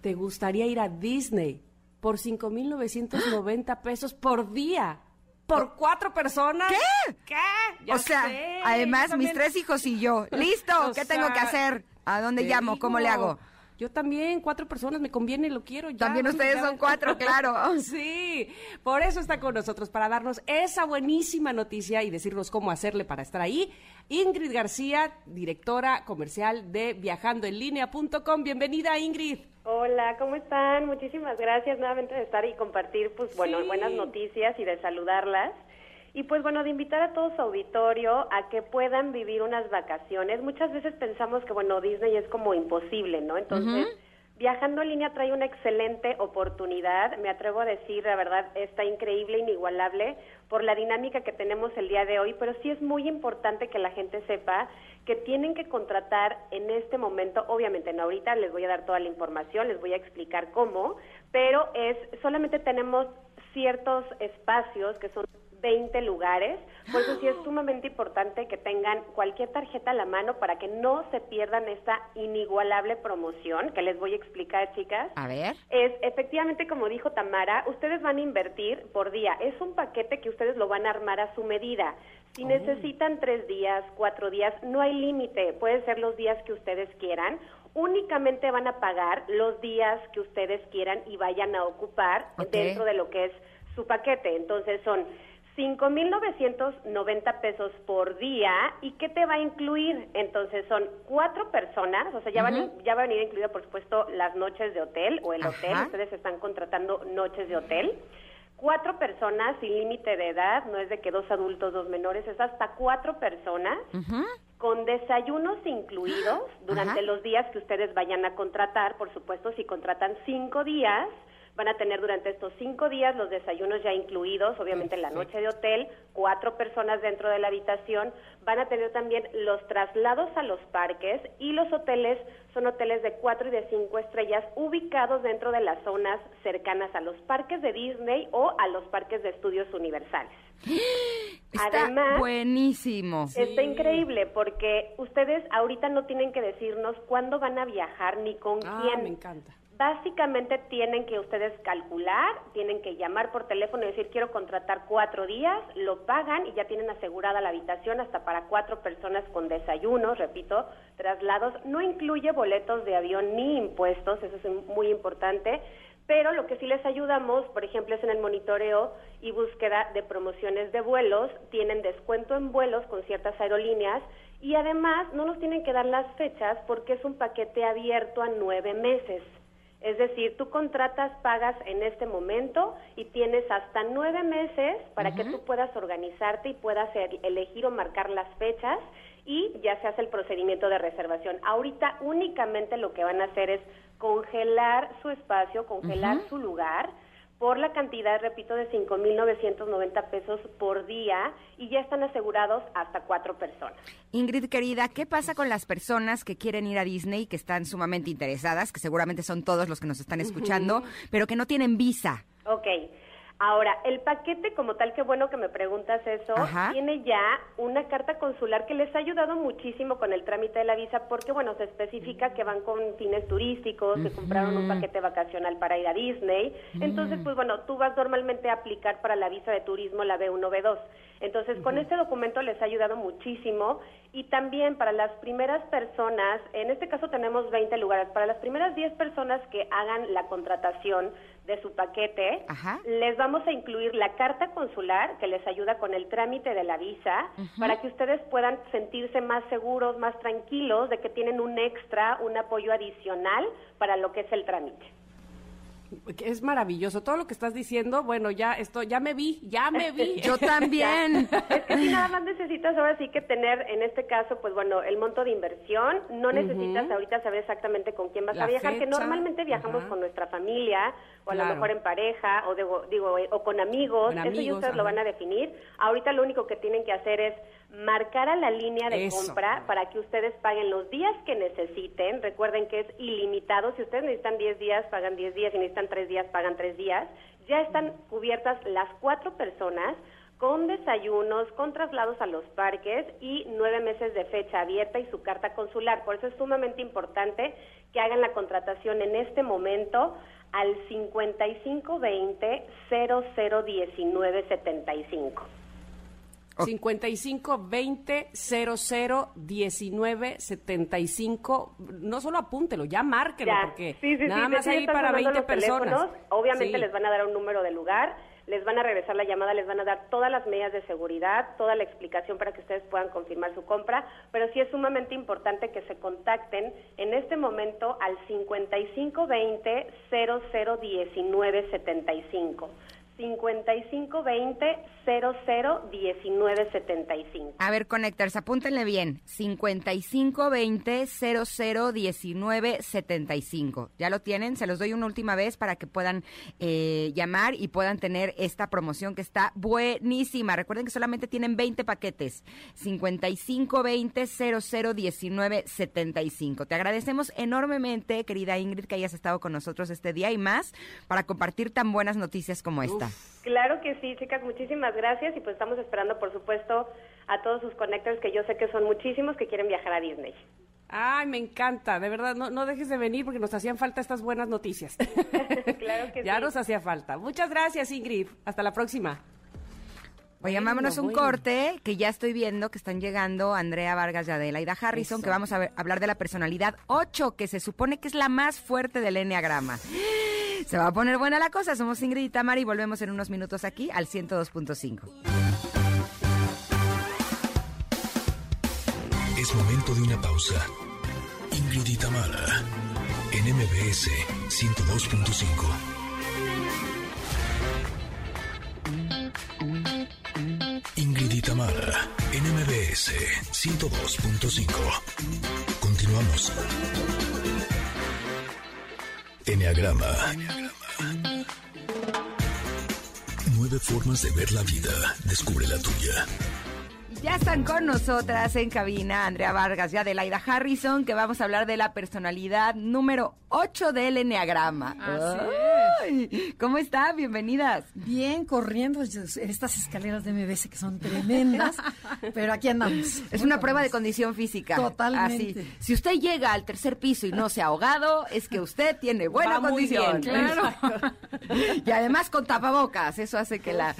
¿Te gustaría ir a Disney por 5.990 pesos por día? ¿Por cuatro personas? ¿Qué? ¿Qué? Ya o sea, sé, además, mis tres hijos y yo. Listo, ¿qué tengo que hacer? ¿A dónde llamo? ¿Cómo le hago? Yo también, cuatro personas, me conviene, lo quiero. ya, También ustedes ya. son cuatro, claro. Sí, por eso está con nosotros, para darnos esa buenísima noticia y decirnos cómo hacerle para estar ahí. Ingrid García, directora comercial de viajandoenlinea.com. Bienvenida, Ingrid. Hola, ¿cómo están? Muchísimas gracias nuevamente de estar y compartir, pues bueno, Sí. buenas noticias y de saludarlas. Y pues bueno, de invitar a todo su auditorio a que puedan vivir unas vacaciones. Muchas veces pensamos que bueno, Disney es como imposible, ¿no? Entonces, viajando en línea trae una excelente oportunidad. Me atrevo a decir, la verdad, está increíble, inigualable por la dinámica que tenemos el día de hoy, pero sí es muy importante que la gente sepa que tienen que contratar en este momento, obviamente no ahorita les voy a dar toda la información, les voy a explicar cómo, pero es solamente tenemos ciertos espacios que son 20 lugares, por eso sí es sumamente importante que tengan cualquier tarjeta a la mano para que no se pierdan esta inigualable promoción que les voy a explicar, chicas. A ver. Es efectivamente como dijo Tamara, ustedes van a invertir por día. Es un paquete que ustedes lo van a armar a su medida. Si necesitan tres días, cuatro días, no hay límite. Pueden ser los días que ustedes quieran. Únicamente van a pagar los días que ustedes quieran y vayan a ocupar dentro de lo que es su paquete. Entonces son 5.990 pesos por día. ¿Y qué te va a incluir? Entonces son cuatro personas, o sea, ya, van, ya va a venir incluida, por supuesto, las noches de hotel o el hotel. Ustedes están contratando noches de hotel. Cuatro personas sin límite de edad, no es de que dos adultos, dos menores, es hasta cuatro personas. Con desayunos incluidos durante los días que ustedes vayan a contratar, por supuesto, si contratan cinco días, Van a tener durante estos cinco días los desayunos ya incluidos, obviamente en la noche de hotel, cuatro personas dentro de la habitación. Van a tener también los traslados a los parques y los hoteles son hoteles de cuatro y de cinco estrellas ubicados dentro de las zonas cercanas a los parques de Disney o a los parques de estudios universales. Está buenísimo. Está increíble porque ustedes ahorita no tienen que decirnos cuándo van a viajar ni con ah, quién. Me encanta. Básicamente tienen que ustedes calcular, tienen que llamar por teléfono y decir quiero contratar cuatro días, lo pagan y ya tienen asegurada la habitación hasta para cuatro personas con desayunos, repito, traslados. No incluye boletos de avión ni impuestos, eso es muy importante, pero lo que sí les ayudamos, por ejemplo, es en el monitoreo y búsqueda de promociones de vuelos, tienen descuento en vuelos con ciertas aerolíneas y además no nos tienen que dar las fechas porque es un paquete abierto a nueve meses. Es decir, tú contratas, pagas en este momento y tienes hasta nueve meses para que tú puedas organizarte y puedas elegir o marcar las fechas y ya se hace el procedimiento de reservación. Ahorita únicamente lo que van a hacer es congelar su espacio, congelar su lugar por la cantidad, repito, de 5.990 pesos por día y ya están asegurados hasta cuatro personas. Ingrid, querida, ¿qué pasa con las personas que quieren ir a Disney, que están sumamente interesadas, que seguramente son todos los que nos están escuchando, pero que no tienen visa? Ok. Ahora, el paquete como tal, qué bueno que me preguntas eso, tiene ya una carta consular que les ha ayudado muchísimo con el trámite de la visa porque, bueno, se especifica que van con fines turísticos, que compraron un paquete vacacional para ir a Disney. Entonces, pues bueno, tú vas normalmente a aplicar para la visa de turismo la B1, B2. Entonces, con este documento les ha ayudado muchísimo y también para las primeras personas, en este caso tenemos 20 lugares, para las primeras 10 personas que hagan la contratación de su paquete, les vamos a incluir la carta consular que les ayuda con el trámite de la visa para que ustedes puedan sentirse más seguros, más tranquilos de que tienen un extra, un apoyo adicional para lo que es el trámite. Es maravilloso todo lo que estás diciendo. Bueno, ya esto, ya me vi, ya me vi. Yo también. es que si nada más necesitas ahora sí que tener, en este caso, pues bueno, el monto de inversión. No necesitas ahorita saber exactamente con quién vas a viajar, que normalmente viajamos con nuestra familia o a lo mejor en pareja o digo, digo o con amigos. Eso ya ustedes lo van a definir. Ahorita lo único que tienen que hacer es marcar a la línea de compra para que ustedes paguen los días que necesiten. Recuerden que es ilimitado. Si ustedes necesitan 10 días, pagan 10 días. Si necesitan 3 días, pagan 3 días. Ya están cubiertas las cuatro personas con desayunos, con traslados a los parques y nueve meses de fecha abierta y su carta consular. Por eso es sumamente importante que hagan la contratación en este momento al 5520 001975. 55 20 00 19 75. No solo apúntelo, ya márquelo, porque nada más ahí para 20 personas. Obviamente les van a dar un número de lugar, les van a regresar la llamada, les van a dar todas las medidas de seguridad, toda la explicación para que ustedes puedan confirmar su compra, pero sí es sumamente importante que se contacten en este momento al 55 20 00 19 75. 5520 001975. A ver, conectarse, apúntenle bien. 5520 001975. ¿Ya lo tienen? Se los doy una última vez para que puedan eh, llamar y puedan tener esta promoción que está buenísima. Recuerden que solamente tienen 20 paquetes. 5520 001975. Te agradecemos enormemente, querida Ingrid, que hayas estado con nosotros este día y más para compartir tan buenas noticias como esta. Claro que sí, chicas, muchísimas gracias y pues estamos esperando, por supuesto, a todos sus connectors, que yo sé que son muchísimos que quieren viajar a Disney. Ay, me encanta, de verdad, no, no dejes de venir porque nos hacían falta estas buenas noticias. claro que ya nos hacía falta. Muchas gracias, Ingrid. Hasta la próxima. Oigan, vámonos un corte que ya estoy viendo que están llegando Andrea Vargas y Adelaida Harrison, que vamos a hablar de la personalidad 8, que se supone que es la más fuerte del enneagrama. Se va a poner buena la cosa. Somos Ingrid y Tamara y volvemos en unos minutos aquí al 102.5. Es momento de una pausa. Ingrid y Tamara en MBS 102.5. Ingrid y Tamara en MBS 102.5. Continuamos. Enneagrama. Nueve formas de ver la vida. Descubre la tuya. Ya están con nosotras en cabina Andrea Vargas y Adelaida Harrison, que vamos a hablar de la personalidad número 8 del Enneagrama. Ay, ¿Cómo está? Bienvenidas. Bien, corriendo en estas escaleras de MBS que son tremendas, pero aquí andamos. Es una prueba de condición física. Totalmente. Así. Si usted llega al tercer piso y no se ha ahogado, es que usted tiene buena Va muy condición. bien, claro. y además con tapabocas, eso hace que la,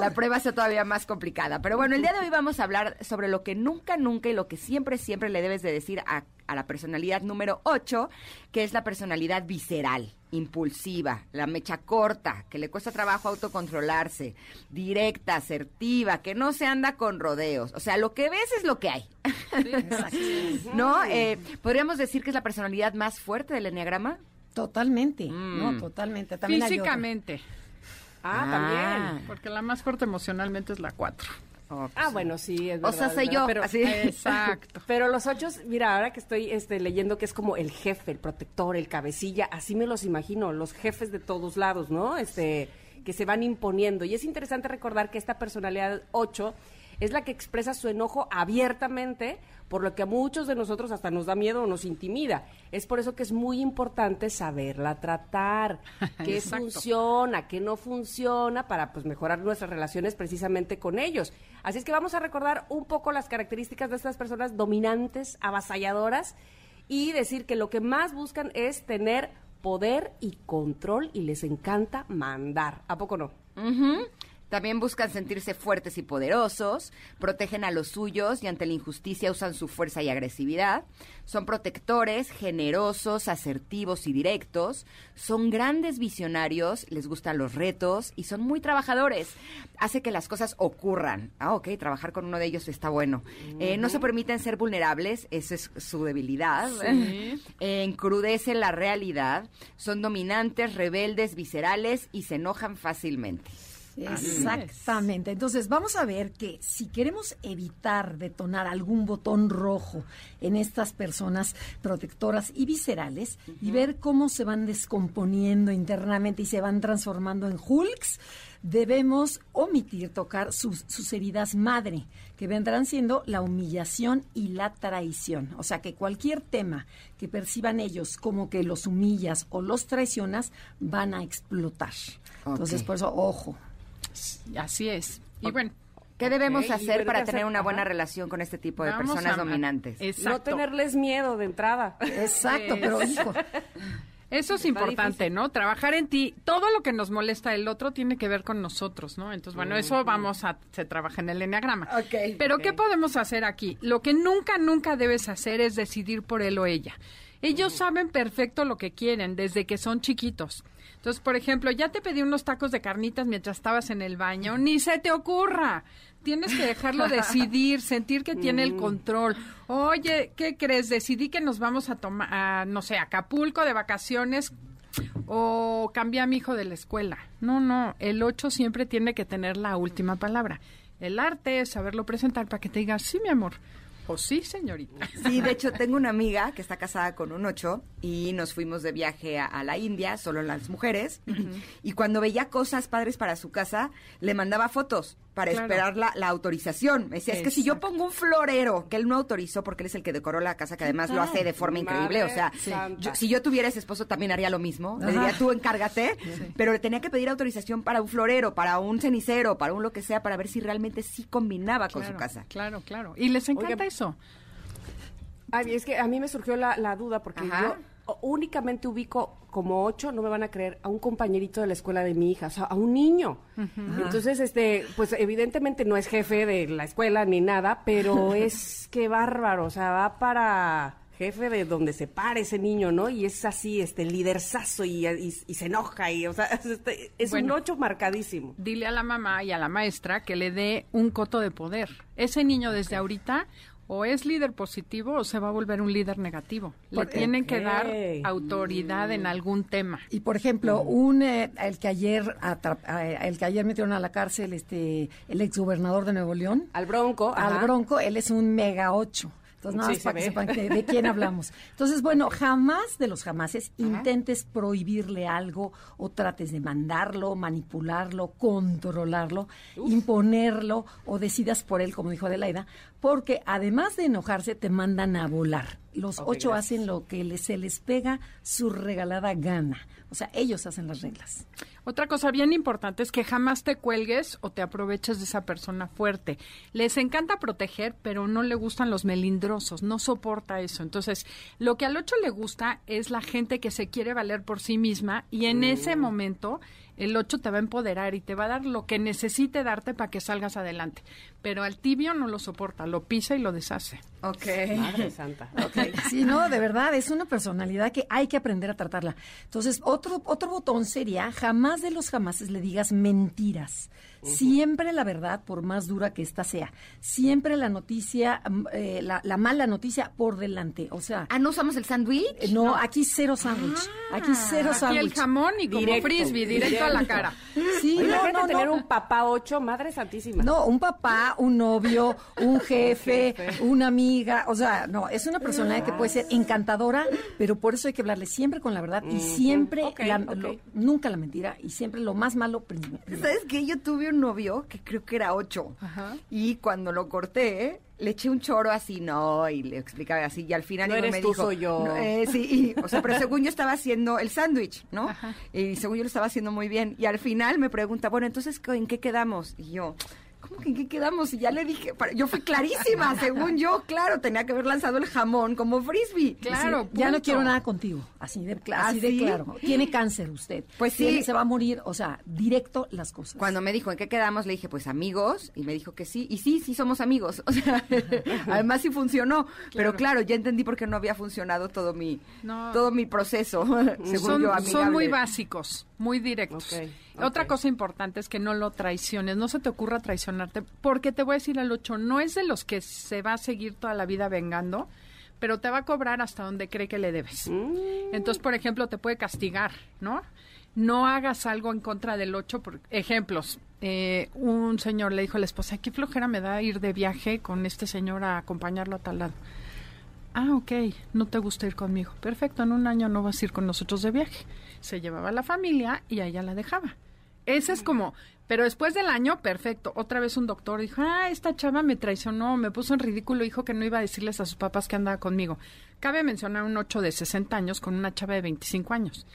la prueba sea todavía más complicada. Pero bueno, el día de hoy vamos a hablar sobre lo que nunca, nunca y lo que siempre, siempre le debes de decir a, a la personalidad número 8, que es la personalidad visceral, impulsiva, la mecha corta, que le cuesta trabajo autocontrolarse, directa, asertiva, que no se anda con rodeos. O sea, lo que ves es lo que hay. ¿No? Eh, ¿Podríamos decir que es la personalidad más fuerte del enneagrama? Totalmente, Mm. no, totalmente. También. Físicamente, Ah, también. porque la más fuerte emocionalmente es la 4. Oh, pues, Ah, bueno, sí, es O sea, soy yo, Pero, así. Exacto. pero los ocho, mira, ahora que estoy este, leyendo que es como el jefe, el protector, el cabecilla, así me los imagino, los jefes de todos lados, ¿no? Este, que se van imponiendo. Y es interesante recordar que esta personalidad 8 es la que expresa su enojo abiertamente, por lo que a muchos de nosotros hasta nos da miedo o nos intimida. Es por eso que es muy importante saberla tratar, qué funciona, qué no funciona, para pues mejorar nuestras relaciones precisamente con ellos. Así es que vamos a recordar un poco las características de estas personas dominantes, avasalladoras, y decir que lo que más buscan es tener poder y control y les encanta mandar. ¿A poco no? También buscan sentirse fuertes y poderosos, protegen a los suyos y ante la injusticia usan su fuerza y agresividad. Son protectores, generosos, asertivos y directos. Son grandes visionarios, les gustan los retos y son muy trabajadores. Hace que las cosas ocurran. Ah, ok, trabajar con uno de ellos está bueno. Eh, no se permiten ser vulnerables, esa es su debilidad. Eh, encrudecen la realidad. Son dominantes, rebeldes, viscerales y se enojan fácilmente. Exactamente. Entonces, vamos a ver que si queremos evitar detonar algún botón rojo en estas personas protectoras y viscerales y ver cómo se van descomponiendo internamente y se van transformando en hulks, debemos omitir tocar sus, sus heridas madre, que vendrán siendo la humillación y la traición. O sea, que cualquier tema que perciban ellos como que los humillas o los traicionas, van a explotar. Entonces, por eso, ojo. Así es. Y bueno, ¿Qué debemos hacer para ¿qué tener hacer? una buena Ajá. relación con este tipo de vamos personas a- dominantes? Exacto. No tenerles miedo de entrada. Exacto, pero hijo, Eso es importante. ¿no? Trabajar en ti. Todo lo que nos molesta del otro tiene que ver con nosotros, ¿no? Entonces, bueno, eso vamos a, se trabaja en el enneagrama. Ok. Pero, Ok. ¿qué podemos hacer aquí? Lo que nunca, nunca debes hacer es decidir por él o ella. Ellos saben perfecto lo que quieren desde que son chiquitos. Entonces, por ejemplo, ya te pedí unos tacos de carnitas mientras estabas en el baño. Ni se te ocurra. Tienes que dejarlo decidir, sentir que tiene el control. Oye, ¿qué crees? Decidí que nos vamos a tomar, a, no sé, a Acapulco de vacaciones o cambié a mi hijo de la escuela. No, no, el 8 siempre tiene que tener la última palabra. El arte es saberlo presentar para que te diga, sí, mi amor, o sí, señorita. Sí, de hecho, tengo una amiga que está casada con un ocho y nos fuimos de viaje a, a la India, solo las mujeres. Y cuando veía cosas padres para su casa, le mandaba fotos para Claro. esperar la, la autorización. Me decía, es que si yo pongo un florero que él no autorizó, porque él es el que decoró la casa, que además lo hace de forma increíble. O sea, yo- si yo tuviera ese esposo, también haría lo mismo. Le diría, tú encárgate. Pero le tenía que pedir autorización para un florero, para un cenicero, para un lo que sea, para ver si realmente sí combinaba con su casa. Claro, claro. Y les encanta Oigan, eso. Ay, es que a mí me surgió la, la duda porque Ajá. yo únicamente ubico como ocho, no me van a creer, a un compañerito de la escuela de mi hija, o sea, a un niño. Entonces, este, pues evidentemente no es jefe de la escuela ni nada, pero es que bárbaro, o sea, va para jefe de donde se para ese niño, ¿no? Y es así, este, liderzazo y, y, se enoja y, o sea, es, este, es un ocho marcadísimo. Dile a la mamá y a la maestra que le dé un coto de poder. Ese niño desde ahorita o es líder positivo o se va a volver un líder negativo. Le tienen que dar autoridad en algún tema. Y por ejemplo, un eh, el que ayer eh, el que ayer metieron a la cárcel este el exgobernador de Nuevo León, al Bronco, al Bronco, él es un mega ocho. Entonces, nada más para que sepan de quién hablamos. Entonces, bueno, jamás de los jamases intentes prohibirle algo o trates de mandarlo, manipularlo, controlarlo, imponerlo o decidas por él, como dijo Adelaida, porque además de enojarse, te mandan a volar. Los ocho hacen lo que se les pega su regalada gana. O sea, ellos hacen las reglas. Otra cosa bien importante es que jamás te cuelgues o te aproveches de esa persona fuerte. Les encanta proteger, pero no le gustan los melindrosos, no soporta eso. Entonces, lo que al ocho le gusta es la gente que se quiere valer por sí misma y en ese momento el 8 te va a empoderar y te va a dar lo que necesite darte para que salgas adelante. Pero al tibio no lo soporta, lo pisa y lo deshace. Ok. Madre santa. Okay. Sí, no, de verdad, es una personalidad que hay que aprender a tratarla. Entonces, otro, otro botón sería, jamás de los jamases le digas mentiras. Siempre la verdad, por más dura que ésta sea. Siempre la noticia, mm, eh, la, mala noticia por delante. O sea. Ah, ¿no usamos el sándwich? Eh, no, aquí cero sándwich. aquí cero sándwich. el jamón y como frisbee, directo, a la cara. Sí, no, tener un papá ocho, madre santísima. No, un papá, un novio, un jefe, una amiga. O sea, no, es una persona que puede ser encantadora, pero por eso hay que hablarle siempre con la verdad y siempre, nunca la mentira y siempre lo más malo primero. ¿Sabes qué? Yo tuve un novio que creo que era ocho. Y cuando lo corté, le eché un choro así, no, y le explicaba así, y al final no eres me tú, dijo, soy yo. Eh, sí, o sea, pero según yo estaba haciendo el sándwich, ¿no? Y según yo lo estaba haciendo muy bien. Y al final me pregunta, bueno, entonces, ¿en qué quedamos? Y yo, ¿cómo que en qué quedamos? Y ya le dije, yo fui clarísima, según yo, claro, tenía que haber lanzado el jamón como frisbee. Claro, ya no quiero nada contigo, así de, así de claro. Tiene cáncer usted. Pues sí. se va a morir, o sea, directo las cosas. Cuando me dijo en qué quedamos, le dije, pues amigos, y me dijo que sí, y sí, sí somos amigos. O sea, además sí funcionó, pero claro, ya entendí por qué no había funcionado todo mi, todo mi proceso, según son, Son muy básicos, muy directos. Otra cosa importante es que no lo traiciones, no se te ocurra traicionarte, porque te voy a decir al 8, no es de los que se va a seguir toda la vida vengando, pero te va a cobrar hasta donde cree que le debes. Mm. Entonces, por ejemplo, te puede castigar, ¿no? No hagas algo en contra del 8, por ejemplos. Eh, un señor le dijo a la esposa, ¿qué flojera me da ir de viaje con este señor a acompañarlo a tal lado? Ah, ok, no te gusta ir conmigo. Perfecto, en un año no vas a ir con nosotros de viaje. Se llevaba a la familia y a ella la dejaba. Ese es como, pero después del año, perfecto. Otra vez un doctor dijo, ah, esta chava me traicionó, me puso en ridículo, dijo que no iba a decirles a sus papás que andaba conmigo. Cabe mencionar un 8 de 60 años con una chava de 25 años.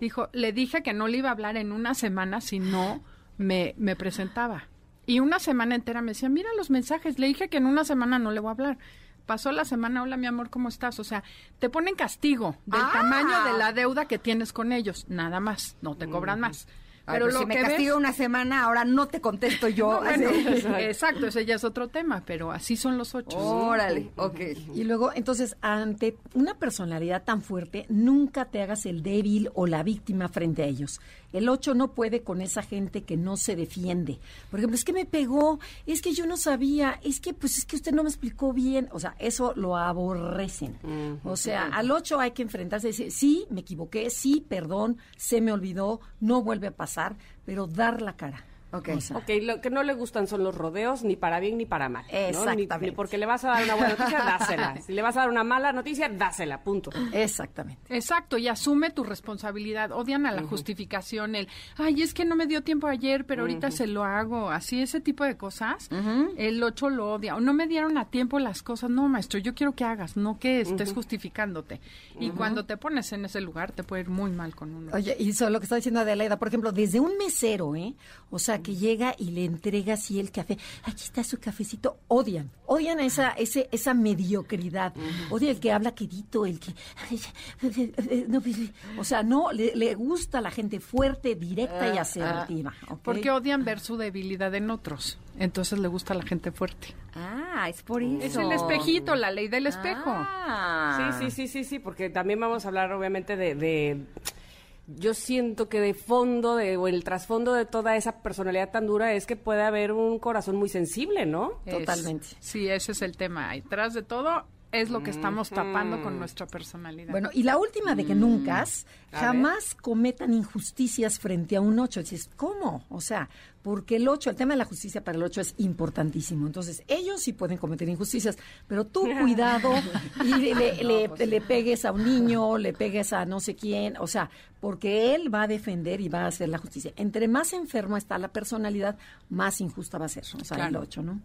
Dijo, le dije que no le iba a hablar en una semana si no me, me presentaba. Y una semana entera me decía, mira los mensajes, le dije que en una semana no le voy a hablar pasó la semana, hola mi amor, ¿cómo estás? O sea, te ponen castigo del ah. tamaño de la deuda que tienes con ellos, nada más, no te cobran más. Pero pues lo si me castigo una semana, ahora no te contesto yo. exacto, ese ya es otro tema, pero así son los ocho. Órale, ok. Y luego, entonces, ante una personalidad tan fuerte, nunca te hagas el débil o la víctima frente a ellos. El ocho no puede con esa gente que no se defiende. Por ejemplo, es que me pegó, es que yo no sabía, es que pues es que usted no me explicó bien. O sea, eso lo aborrecen. O sea, al ocho hay que enfrentarse y decir, sí, me equivoqué, sí, perdón, se me olvidó, no vuelve a pasar, pero dar la cara. Okay. ok, lo que no le gustan son los rodeos, ni para bien ni para mal. Exactamente. Ni, porque le vas a dar una buena noticia, dásela. Si le vas a dar una mala noticia, dásela, punto. Exactamente. Exacto, y asume tu responsabilidad. Odian a la justificación, el, ay, es que no me dio tiempo ayer, pero ahorita se lo hago. Así, ese tipo de cosas, el ocho lo odia. O no me dieron a tiempo las cosas. No, maestro, yo quiero que hagas, no que estés justificándote. Y cuando te pones en ese lugar, te puede ir muy mal con uno. Oye, y eso lo que está diciendo Adelaida, por ejemplo, desde un mesero, ¿eh? O sea, la que llega y le entrega así el café. Aquí está su cafecito. Odian, odian esa, ese, esa mediocridad. Odian el que habla quedito, el que... no, pues, o sea, no, le, le gusta la gente fuerte, directa y asertiva. ¿ok? Porque odian ver su debilidad en otros. Entonces le gusta la gente fuerte. Ah, es por eso. Es el espejito, la ley del espejo. Ah. Sí, sí, sí, sí, sí, porque también vamos a hablar obviamente de... de- yo siento que de fondo, de, o el trasfondo de toda esa personalidad tan dura es que puede haber un corazón muy sensible, ¿no? Es- Totalmente. sí, ese es el tema. Y tras de todo es lo que estamos tapando con nuestra personalidad. Bueno, y la última de que nunca, A jamás cometan injusticias frente a un ocho. Dices, ¿cómo? O sea, porque el ocho, el tema de la justicia para el ocho es importantísimo. Entonces, ellos sí pueden cometer injusticias, pero tú cuidado y le, le- le pegues a un niño, le pegues a no sé quién, o sea, porque él va a defender y va a hacer la justicia. Entre más enferma está la personalidad, más injusta va a ser. O sea, el Claro. ocho, ¿no?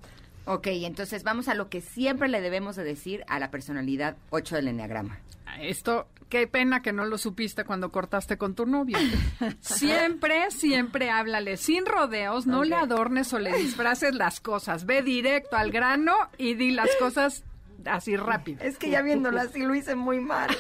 Ok, entonces vamos a lo que siempre le debemos de decir a la personalidad 8 del enneagrama. Esto, qué pena que no lo supiste cuando cortaste con tu novio. Siempre, siempre háblale sin rodeos, no le adornes o le disfraces las cosas. Ve directo al grano y di las cosas así rápido. Es que ya viéndola así lo hice muy mal.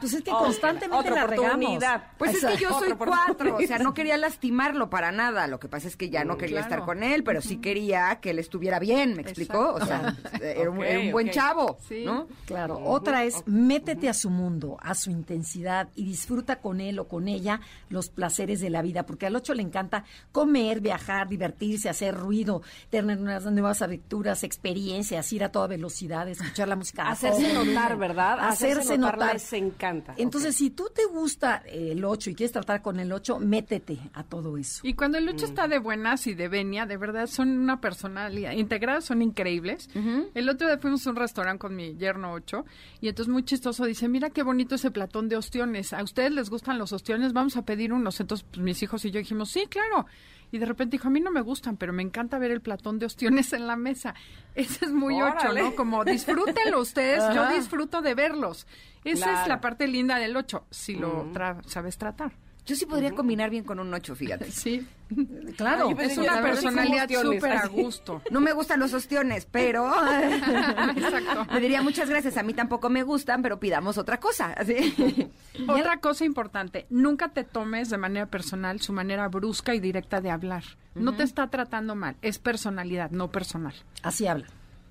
Pues es que Oh, constantemente otra la regamos. Pues es que yo soy cuatro, o sea, no quería lastimarlo para nada. Lo que pasa es que ya no quería claro. estar con él, pero sí quería que él estuviera bien, ¿me explicó? O sea, era un, era un buen chavo, Sí. ¿no? Claro, otra es métete a su mundo, a su intensidad y disfruta con él o con ella los placeres de la vida, porque al ocho le encanta comer, viajar, divertirse, hacer ruido, tener unas nuevas aventuras, experiencias, ir a toda velocidad, escuchar la música. Hacerse todo notar, ¿verdad? Hacerse notar notar. les encanta. Entonces, si tú te gusta el ocho y quieres tratar con el ocho, métete a todo eso. Y cuando el Lucho está de buenas y de venia, de verdad son una personalidad integrada, son increíbles. El otro día fuimos a un restaurante con mi yerno 8 y entonces muy chistoso dice, mira qué bonito ese platón de ostiones. ¿A ustedes les gustan los ostiones? Vamos a pedir unos. Entonces pues, mis hijos y yo dijimos, sí, claro. Y de repente dijo, a mí no me gustan, pero me encanta ver el platón de ostiones en la mesa. Ese es muy ocho. ¿no? Como disfrútenlo ustedes, yo disfruto de verlos. Esa es la parte linda del ocho, si lo tra- sabes tratar. Yo sí podría combinar bien con un 8, fíjate. Sí. Claro. Ay, Es una personalidad súper a gusto. No me gustan los ostiones, pero Exacto. le diría muchas gracias. A mí tampoco me gustan, pero pidamos otra cosa. Otra cosa importante, nunca te tomes de manera personal su manera brusca y directa de hablar. No te está tratando mal, es personalidad, no personal. Así habla.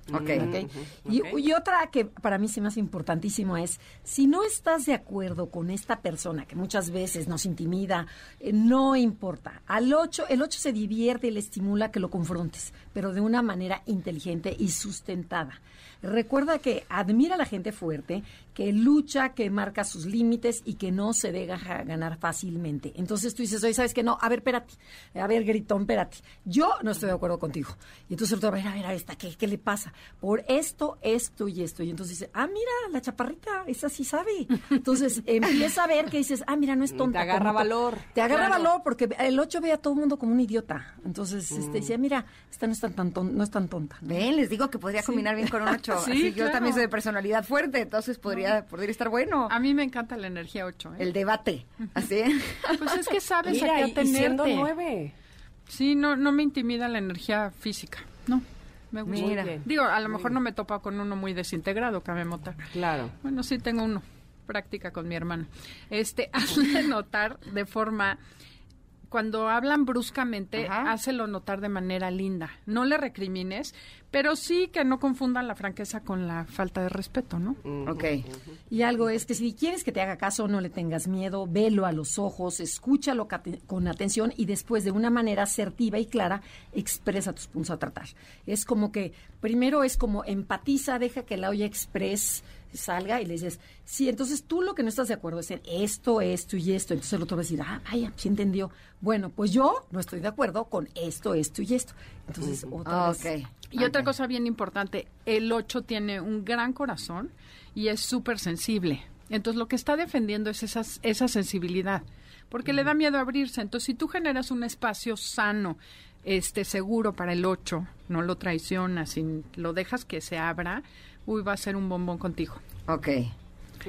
Ok. ¿ok? Y, y otra que para mí se me hace importantísimo es, si no estás de acuerdo con esta persona que muchas veces nos intimida, eh, no importa. Al 8, el 8 se divierte y le estimula que lo confrontes, pero de una manera inteligente y sustentada. Recuerda que admira a la gente fuerte, que lucha, que marca sus límites y que no se deja ganar fácilmente. Entonces tú dices, oye, ¿sabes qué? No, a ver, espérate, a ver, gritón, espérate. Yo no estoy de acuerdo contigo. Y entonces el otro, a ver, a ver, a esta, ¿qué, ¿qué le pasa? Por esto, esto y esto. Y entonces dice, ah, mira, la chaparrita, esa sí sabe. Entonces empieza a ver que dices, ah, mira, no es tonta. Te agarra valor. Te agarra Claro. valor porque el 8 ve a todo el mundo como un idiota. Entonces este, dice, mira, esta no es tan, tan ton- no es tan tonta. ¿no? Ven, les digo que podría combinar bien con un 8. Sí, Así, Yo también soy de personalidad fuerte, entonces podría, podría estar bueno. A mí me encanta la energía 8. El debate. Así. Pues es que sabes Mira, a qué y siendo atenerte. nueve. Sí, no, no me intimida la energía física. No, me gusta. Mira. Digo, a lo mejor no me topa con uno muy desintegrado, cabe notar. Claro. Bueno, sí tengo uno, práctica con mi hermano. Este, hazle notar de forma, cuando hablan bruscamente, Ajá. hácelo notar de manera linda. No le recrimines, pero sí que no confundan la franqueza con la falta de respeto, ¿no? Ok. Y algo es que si quieres que te haga caso, no le tengas miedo, velo a los ojos, escúchalo con atención y después de una manera asertiva y clara expresa tus puntos a tratar. Es como que primero es como empatiza, deja que la olla express salga y le dices, sí, entonces tú lo que no estás de acuerdo es en esto, esto y esto. Entonces el otro va a decir, ah, vaya, sí entendió. Bueno, pues yo no estoy de acuerdo con esto, esto y esto. Entonces, otra vez. Ok. Y otra cosa bien importante, el 8 tiene un gran corazón y es súper sensible. Entonces lo que está defendiendo es esas, esa sensibilidad, porque le da miedo abrirse. Entonces si tú generas un espacio sano, este seguro para el 8, no lo traicionas, y lo dejas que se abra, uy, va a ser un bombón contigo. Ok.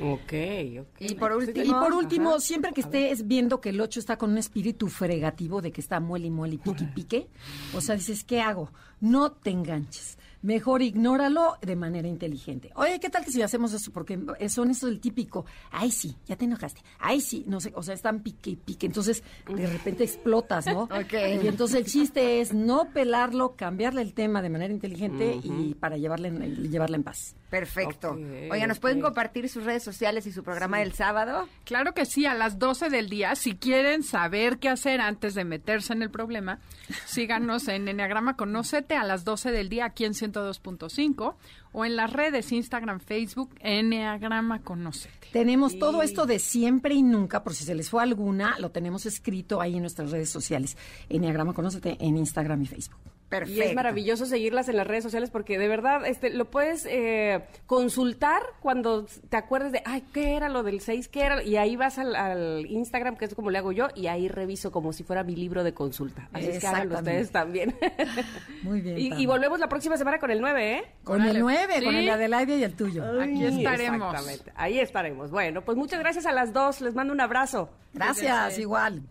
Ok, ok. Y por último, Y por último, Ajá. siempre que estés viendo que el 8 está con un espíritu fregativo de que está muele y muele y pique y pique, o sea, dices, ¿qué hago? No te enganches. Mejor ignóralo de manera inteligente. Oye, ¿qué tal que si hacemos eso? Porque son eso del típico, ay sí, ya te enojaste, ay sí, no sé, o sea, están pique y pique, entonces de repente explotas, ¿no? Ok. Y entonces el chiste es no pelarlo, cambiarle el tema de manera inteligente y para llevarle, llevarla en paz. Perfecto. Ok, Oigan, ¿nos pueden compartir sus redes sociales y su programa del sábado? Claro que sí, a las 12 del día. Si quieren saber qué hacer antes de meterse en el problema, síganos en Enneagrama Conócete a las 12 del día aquí en 102.5 o en las redes Instagram, Facebook, Enneagrama Conócete. Tenemos todo esto de siempre y nunca, por si se les fue alguna, lo tenemos escrito ahí en nuestras redes sociales. Enneagrama Conócete en Instagram y Facebook. Perfecto. Y es maravilloso seguirlas en las redes sociales porque de verdad este, lo puedes eh, consultar cuando te acuerdes de, ay, ¿qué era lo del 6? ¿Qué era? Y ahí vas al, al Instagram, que es como le hago yo, y ahí reviso como si fuera mi libro de consulta. Así es que háganlo ustedes también. Muy bien. y, volvemos la próxima semana con el 9, ¿eh? Con el Órale. 9, con el de Adelaide y el tuyo. Aquí estaremos. Exactamente. Ahí estaremos. Bueno, pues muchas gracias a las dos. Les mando un abrazo. Gracias, igual.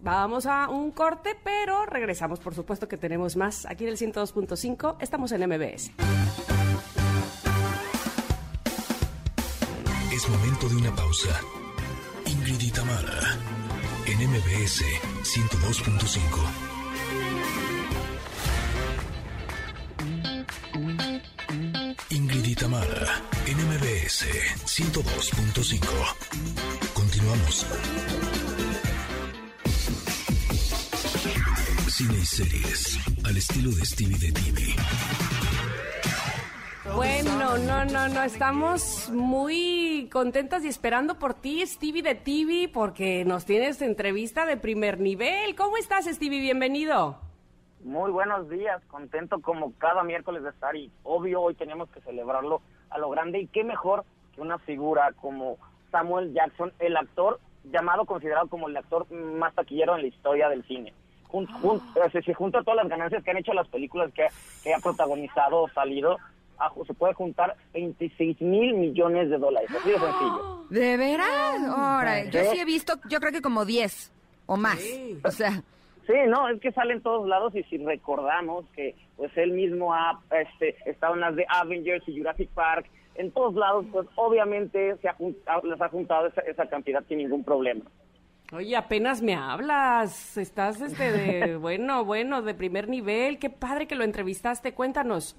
Vamos a un corte, pero regresamos, por supuesto que tenemos más aquí en el 102.5. Estamos en MBS. Es momento de una pausa. Ingrid y Tamara, en MBS 102.5. Ingrid y Tamara, en MBS 102.5. Continuamos. Cine y series, al estilo de Stevie de TV. Bueno, no, no, no, estamos muy contentas y esperando por ti, Stevie de TV, porque nos tienes entrevista de primer nivel. ¿Cómo estás, Stevie? Bienvenido. Muy buenos días, contento como cada miércoles de estar y obvio hoy tenemos que celebrarlo a lo grande y qué mejor que una figura como Samuel Jackson, el actor llamado, considerado como el actor más taquillero en la historia del cine. Jun, jun- eh, se, se junta todas las ganancias que han hecho las películas que, que ha protagonizado o salido, a- se puede juntar 26 mil millones de dólares, así de sencillo. ¿De veras? Ahora, yo Sí. sí he visto, yo creo que como 10 o más. O sea, Sí, no, es que sale en todos lados y si recordamos que pues él mismo ha este, estado en las de Avengers y Jurassic Park, en todos lados, pues obviamente se ha juntado, les ha juntado esa, esa cantidad sin ningún problema. Oye, apenas me hablas. Estás este de, bueno, bueno, de primer nivel. Qué padre que lo entrevistaste. Cuéntanos.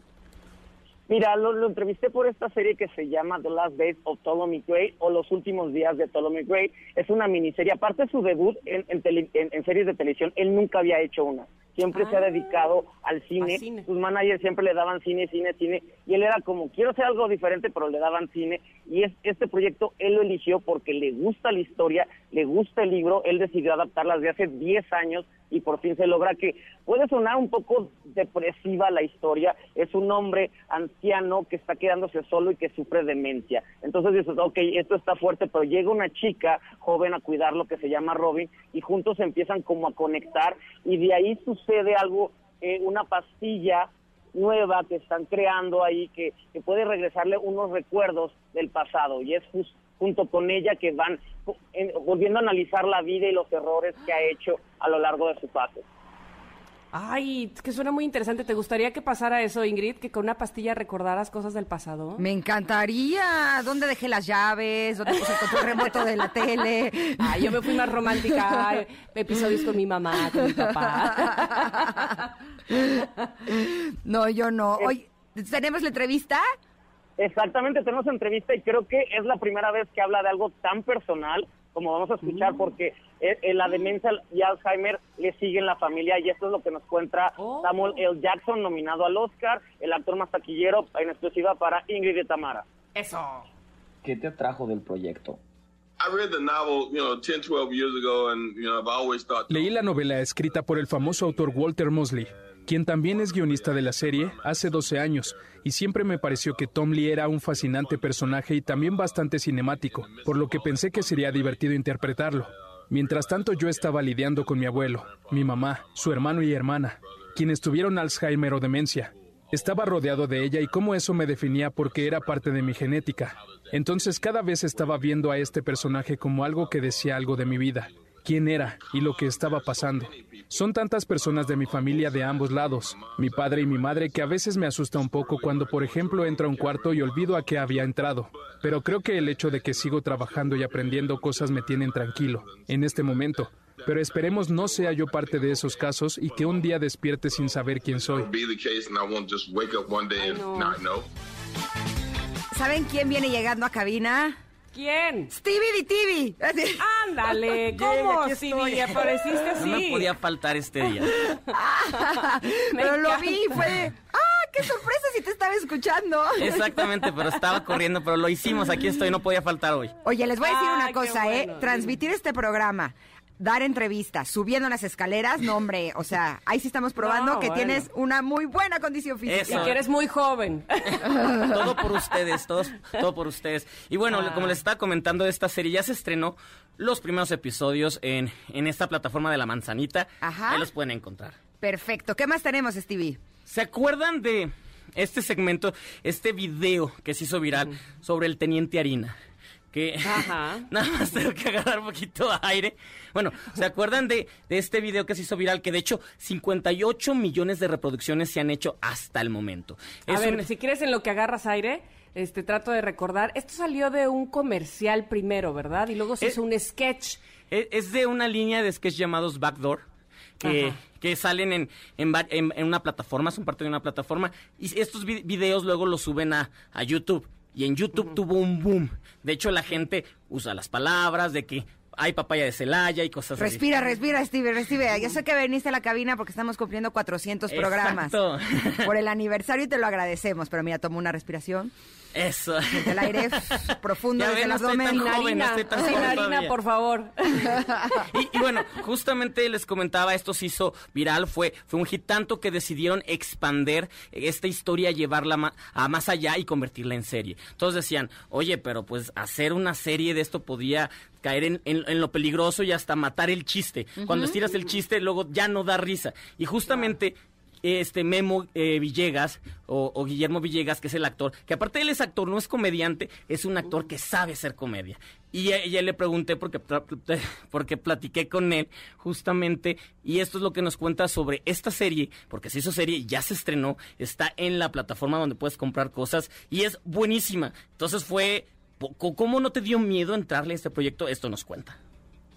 Mira, lo, lo entrevisté por esta serie que se llama The Last Days of Ptolemy Gray o Los Últimos Días de Ptolemy Gray. Es una miniserie. Aparte de su debut en, en tele- en- en series de televisión, él nunca había hecho una. Siempre se ha dedicado al cine. al cine. Sus managers siempre le daban cine, cine, cine. Y él era como, quiero hacer algo diferente, pero le daban cine. Y es, este proyecto él lo eligió porque le gusta la historia, le gusta el libro. Él decidió adaptarla desde hace 10 años y por fin se logra que puede sonar un poco depresiva la historia. Es un hombre anciano que está quedándose solo y que sufre demencia. Entonces dices, ok, esto está fuerte, pero llega una chica joven a cuidarlo que se llama Robin y juntos empiezan como a conectar y de ahí sucede algo, eh, una pastilla nueva que están creando ahí que, que puede regresarle unos recuerdos del pasado y es jus- junto con ella que van en- volviendo a analizar la vida y los errores que ha hecho a lo largo de su paso. Ay, es que suena muy interesante. ¿Te gustaría que pasara eso, Ingrid? Que con una pastilla recordaras cosas del pasado. me encantaría. ¿Dónde dejé las llaves? ¿Dónde puse el control remoto de la tele? Ay, yo me fui más romántica. Ay, episodios con mi mamá, con mi papá. No, yo no. Oye, ¿tenemos la entrevista? Exactamente, tenemos entrevista y creo que es la primera vez que habla de algo tan personal como vamos a escuchar porque eh, eh, la demencia y Alzheimer le siguen la familia y esto es lo que nos cuenta Oh. Samuel L. Jackson, nominado al Oscar, el actor más taquillero en exclusiva para Ingrid y Tamara. Eso. ¿Qué te atrajo del proyecto? I read the novel, you know, 10, 12 years ago, and, you know, I've always thought. Leí la novela escrita por el famoso autor Walter Mosley, quien también es guionista de la serie, hace 12 años, y siempre me pareció que Tom Lee era un fascinante personaje y también bastante cinemático, por lo que pensé que sería divertido interpretarlo. Mientras tanto yo estaba lidiando con mi abuelo, mi mamá, su hermano y hermana, quienes tuvieron Alzheimer o demencia. Estaba rodeado de ella y cómo eso me definía porque era parte de mi genética. Entonces cada vez estaba viendo a este personaje como algo que decía algo de mi vida, quién era y lo que estaba pasando. Son tantas personas de mi familia de ambos lados, mi padre y mi madre, que a veces me asusta un poco cuando, por ejemplo, entro a un cuarto y olvido a qué había entrado. Pero creo que el hecho de que sigo trabajando y aprendiendo cosas me tienen tranquilo, en este momento. Pero esperemos no sea yo parte de esos casos y que un día despierte sin saber quién soy. ¿Saben quién viene llegando a cabina? ¿Quién? Stevie TV. Ándale, ¿cómo, Stevie? Apareciste así. No me podía faltar este día. Pero lo vi, fue de, ¡ah, qué sorpresa si te estaba escuchando! Exactamente, pero estaba corriendo, pero lo hicimos, aquí estoy, no podía faltar hoy. Oye, les voy a decir una cosa, bueno, ¿eh? Transmitir este programa, dar entrevistas, subiendo las escaleras, no, hombre, o sea, ahí sí estamos probando No, que bueno. tienes una muy buena condición física. Eso. Y que eres muy joven. Todo por ustedes, todos, todo por ustedes. Y bueno, como les estaba comentando, esta serie ya se estrenó los primeros episodios en, en esta plataforma de La Manzanita. Ajá. Ahí los pueden encontrar. Perfecto. ¿Qué más tenemos, Stevie? ¿Se acuerdan de este segmento, este video que se hizo viral sobre el Teniente Harina? Que Ajá. nada más tengo que agarrar un poquito de aire. Bueno, ¿se acuerdan de, de este video que se hizo viral? Que de hecho 58 millones de reproducciones se han hecho hasta el momento. A Es ver, un- si quieres en lo que agarras aire, este trato de recordar. Esto salió de un comercial primero, ¿verdad? Y luego se Eh, hizo un sketch. Es, es de una línea de sketch llamados Backdoor. Que, que salen en, en, una plataforma, son parte de una plataforma. Y estos vi- videos luego los suben a, a YouTube. Y en YouTube tuvo un boom. De hecho, la gente usa las palabras de que hay papaya de Celaya y cosas así. Respira, respira, Stevie, respira. Yo sé que viniste a la cabina porque estamos cumpliendo 400 programas Exacto. por el aniversario y te lo agradecemos. Pero mira, toma una respiración. Eso. El aire profundo Ya desde ven, el no estoy tan abdomen. joven, no estoy tan Sin joven harina, todavía. por favor. Y, y bueno, justamente les comentaba, esto se hizo viral, fue, fue un hit tanto que decidieron expander esta historia, llevarla ma- a más allá y convertirla en serie. Todos decían, oye, pero pues hacer una serie de esto podía caer en, en- en lo peligroso y hasta matar el chiste. Cuando estiras el chiste, luego ya no da risa. Y justamente este Memo eh, Villegas o, Guillermo Villegas, que es el actor, que aparte él es actor, no es comediante, es un actor que sabe hacer comedia. Y ya, le pregunté porque, porque platiqué con él justamente, y esto es lo que nos cuenta sobre esta serie, porque se hizo serie, ya se estrenó, está en la plataforma donde puedes comprar cosas y es buenísima. Entonces fue, ¿cómo no te dio miedo entrarle a este proyecto? Esto nos cuenta.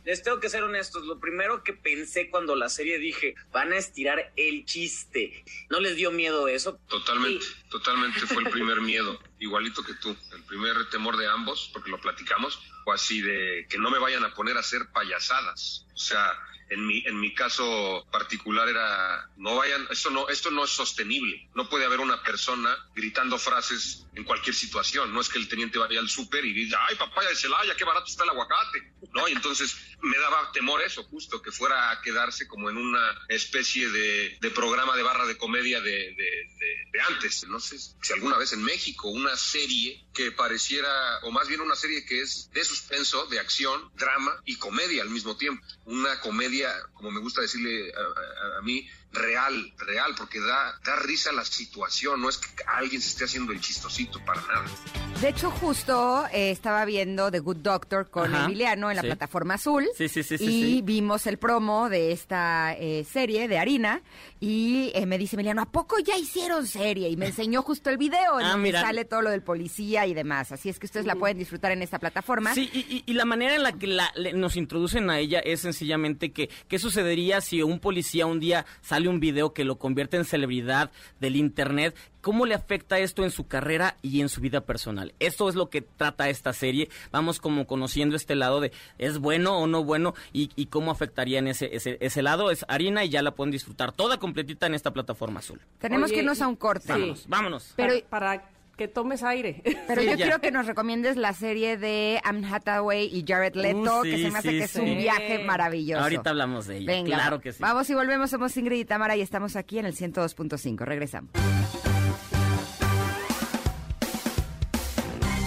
Les tengo que ser honestos, lo primero que pensé cuando la serie dije, van a estirar el chiste. ¿No les dio miedo eso? Totalmente, totalmente fue el primer miedo, igualito que tú. El primer temor de ambos, porque lo platicamos, fue así de que no me vayan a poner a hacer payasadas. O sea, en mi, en mi caso particular era, no vayan, esto no, esto no es sostenible. No puede haber una persona gritando frases en cualquier situación. No es que el teniente vaya al súper y diga, ay, papaya de Celaya, qué barato está el aguacate. No, y entonces me daba temor eso, justo, que fuera a quedarse como en una especie de, de programa de barra de comedia de- de- de antes. No sé si alguna vez en México una serie que pareciera, o más bien una serie que es de suspenso, de acción, drama y comedia al mismo tiempo. Una comedia, como me gusta decirle a, a- a mí, real, real, porque da, da risa la situación, no es que alguien se esté haciendo el chistosito para nada. De hecho, justo eh, estaba viendo The Good Doctor con Ajá, Emiliano en la sí. plataforma azul. Sí, sí, sí, sí, Y sí. vimos el promo de esta eh, serie de Harina. Y eh, me dice Emiliano, ¿a poco ya hicieron serie? Y me enseñó justo el video en Ah, donde mira. sale todo lo del policía y demás. Así es que ustedes la pueden disfrutar en esta plataforma. Sí, y, y- y la manera en la que la- le- nos introducen a ella es sencillamente que, ¿qué sucedería si un policía un día sale un video que lo convierte en celebridad del Internet? ¿Cómo le afecta esto en su carrera y en su vida personal? Esto es lo que trata esta serie. Vamos como conociendo este lado de es bueno o no bueno y, y cómo afectaría en ese, ese, ese lado. Es harina y ya la pueden disfrutar toda completita en esta plataforma azul. Tenemos Oye, que irnos a un corte. Vámonos, vámonos. Pero- para, para que tomes aire. Pero Sí, yo ya. quiero que nos recomiendes la serie de Anne Hathaway y Jared Leto, Uh, que se me hace sí, que es un viaje maravilloso. Ahorita hablamos de ella. Venga, Claro que sí. vamos y volvemos. Somos Ingrid y Tamara y estamos aquí en el 102.5. Regresamos.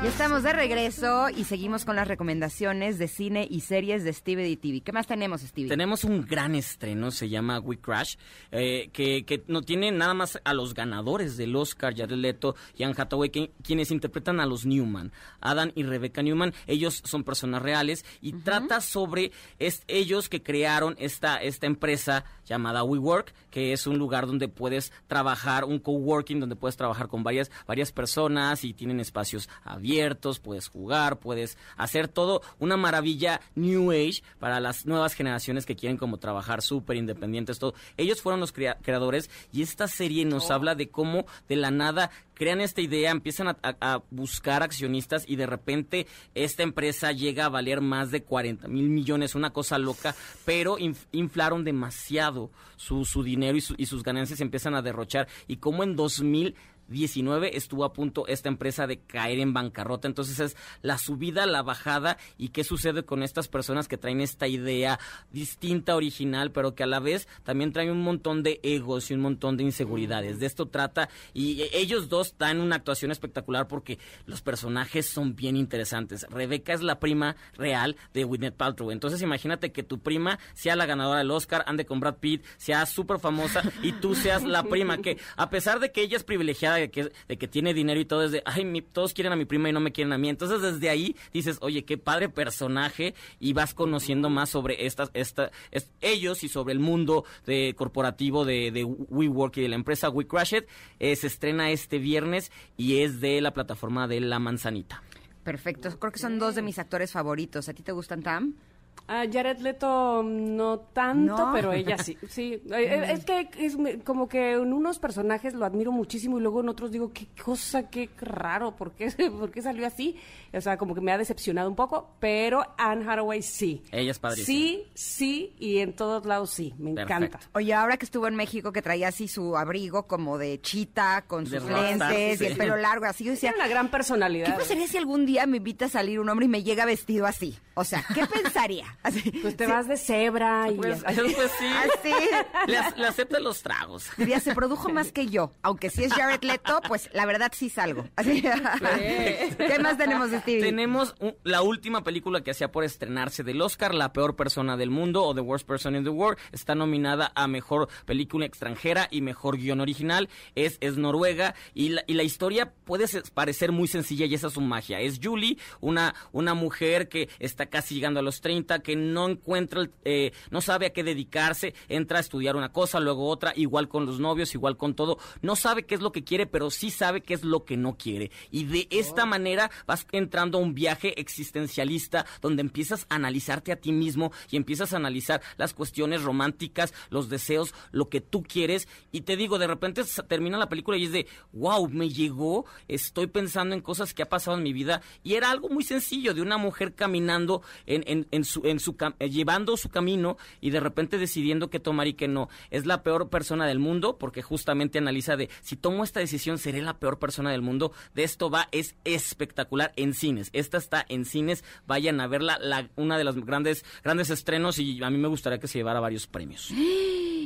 Ya estamos de regreso y seguimos con las recomendaciones de cine y series de Stevie TV. ¿Qué más tenemos, Stevie? Tenemos un gran estreno, se llama We Crash, eh, que, que, no tiene nada más a los ganadores del Oscar, Jared Leto y Anne Hathaway, quienes interpretan a los Newman, Adam y Rebecca Newman. Ellos son personas reales y trata sobre ellos que crearon esta, esta empresa llamada WeWork, que es un lugar donde puedes trabajar, un coworking donde puedes trabajar con varias, varias personas y tienen espacios abiertos, puedes jugar, puedes hacer todo una maravilla New Age para las nuevas generaciones que quieren como trabajar súper independientes, todo. Ellos fueron los creadores y esta serie nos oh. habla de cómo de la nada crean esta idea, empiezan a, buscar accionistas y de repente esta empresa llega a valer más de 40 mil millones, una cosa loca, pero inflaron demasiado su, su dinero y, y sus ganancias empiezan a derrochar. Y como en 2000 19 estuvo a punto esta empresa de caer en bancarrota. Entonces es la subida, la bajada y qué sucede con estas personas que traen esta idea distinta, original, pero que a la vez también traen un montón de egos y un montón de inseguridades. De esto trata y ellos dos dan una actuación espectacular porque los personajes son bien interesantes. Rebeca es la prima real de Gwyneth Paltrow. Entonces imagínate que tu prima sea la ganadora del Oscar, ande con Brad Pitt, sea súper famosa y tú seas la prima que a pesar de que ella es privilegiada de que, de que tiene dinero y todo es de, ay, todos quieren a mi prima y no me quieren a mí. Entonces desde ahí dices, oye, qué padre personaje y vas conociendo más sobre estas, esta, ellos y sobre el mundo de corporativo de, de WeWork y de la empresa WeCrashed. Eh, se estrena este viernes y es de la plataforma de La Manzanita. Perfecto, creo que son dos de mis actores favoritos. ¿A ti te gustan, Tam? A Jared Leto no tanto, pero ella sí. Sí, eh, eh, es que es como que en unos personajes lo admiro muchísimo y luego en otros digo, qué cosa, qué raro, ¿por qué, ¿por qué salió así? O sea, como que me ha decepcionado un poco, pero Anne Hathaway sí. Ella es padrísima. Sí, sí, y en todos lados sí, me encanta. Oye, ahora que estuvo en México, que traía así su abrigo como de chita, con sus lentes y el pelo largo, así, yo decía... Tiene una gran personalidad. ¿Qué pasaría si algún día me invita a salir un hombre y me llega vestido así? O sea, ¿qué pensaría? Pues te vas de cebra y... Pues, pues sí. Así. Le, acepta los tragos. Diría, se produjo más que yo. Aunque si es Jared Leto, pues la verdad sí salgo. Así. ¿Qué más tenemos de Stevie? Tenemos la última película que hacía por estrenarse del Oscar, La Peor Persona del Mundo o The Worst Person in the World. Está nominada a Mejor Película Extranjera y Mejor Guión Original. Es, es Noruega y la, y la historia puede parecer muy sencilla y esa es su magia. Es Julie, una, una mujer que está casi llegando a los 30, que no no encuentra, eh, no sabe a qué dedicarse, entra a estudiar una cosa, luego otra, igual con los novios, igual con todo. No sabe qué es lo que quiere, pero sí sabe qué es lo que no quiere. Y de esta oh. manera vas entrando a un viaje existencialista donde empiezas a analizarte a ti mismo y empiezas a analizar las cuestiones románticas, los deseos, lo que tú quieres. Y te digo, de repente termina la película y es de, wow, me llegó, estoy pensando en cosas que ha pasado en mi vida. Y era algo muy sencillo de una mujer caminando en, en, en su, en su, eh, llevando su camino y de repente decidiendo qué tomar y qué no. Es la peor persona del mundo porque justamente analiza de si tomo esta decisión seré la peor persona del mundo. De esto va, es espectacular en cines. Esta está en cines, vayan a verla, la, una de las grandes, grandes estrenos y a mí me gustaría que se llevara varios premios.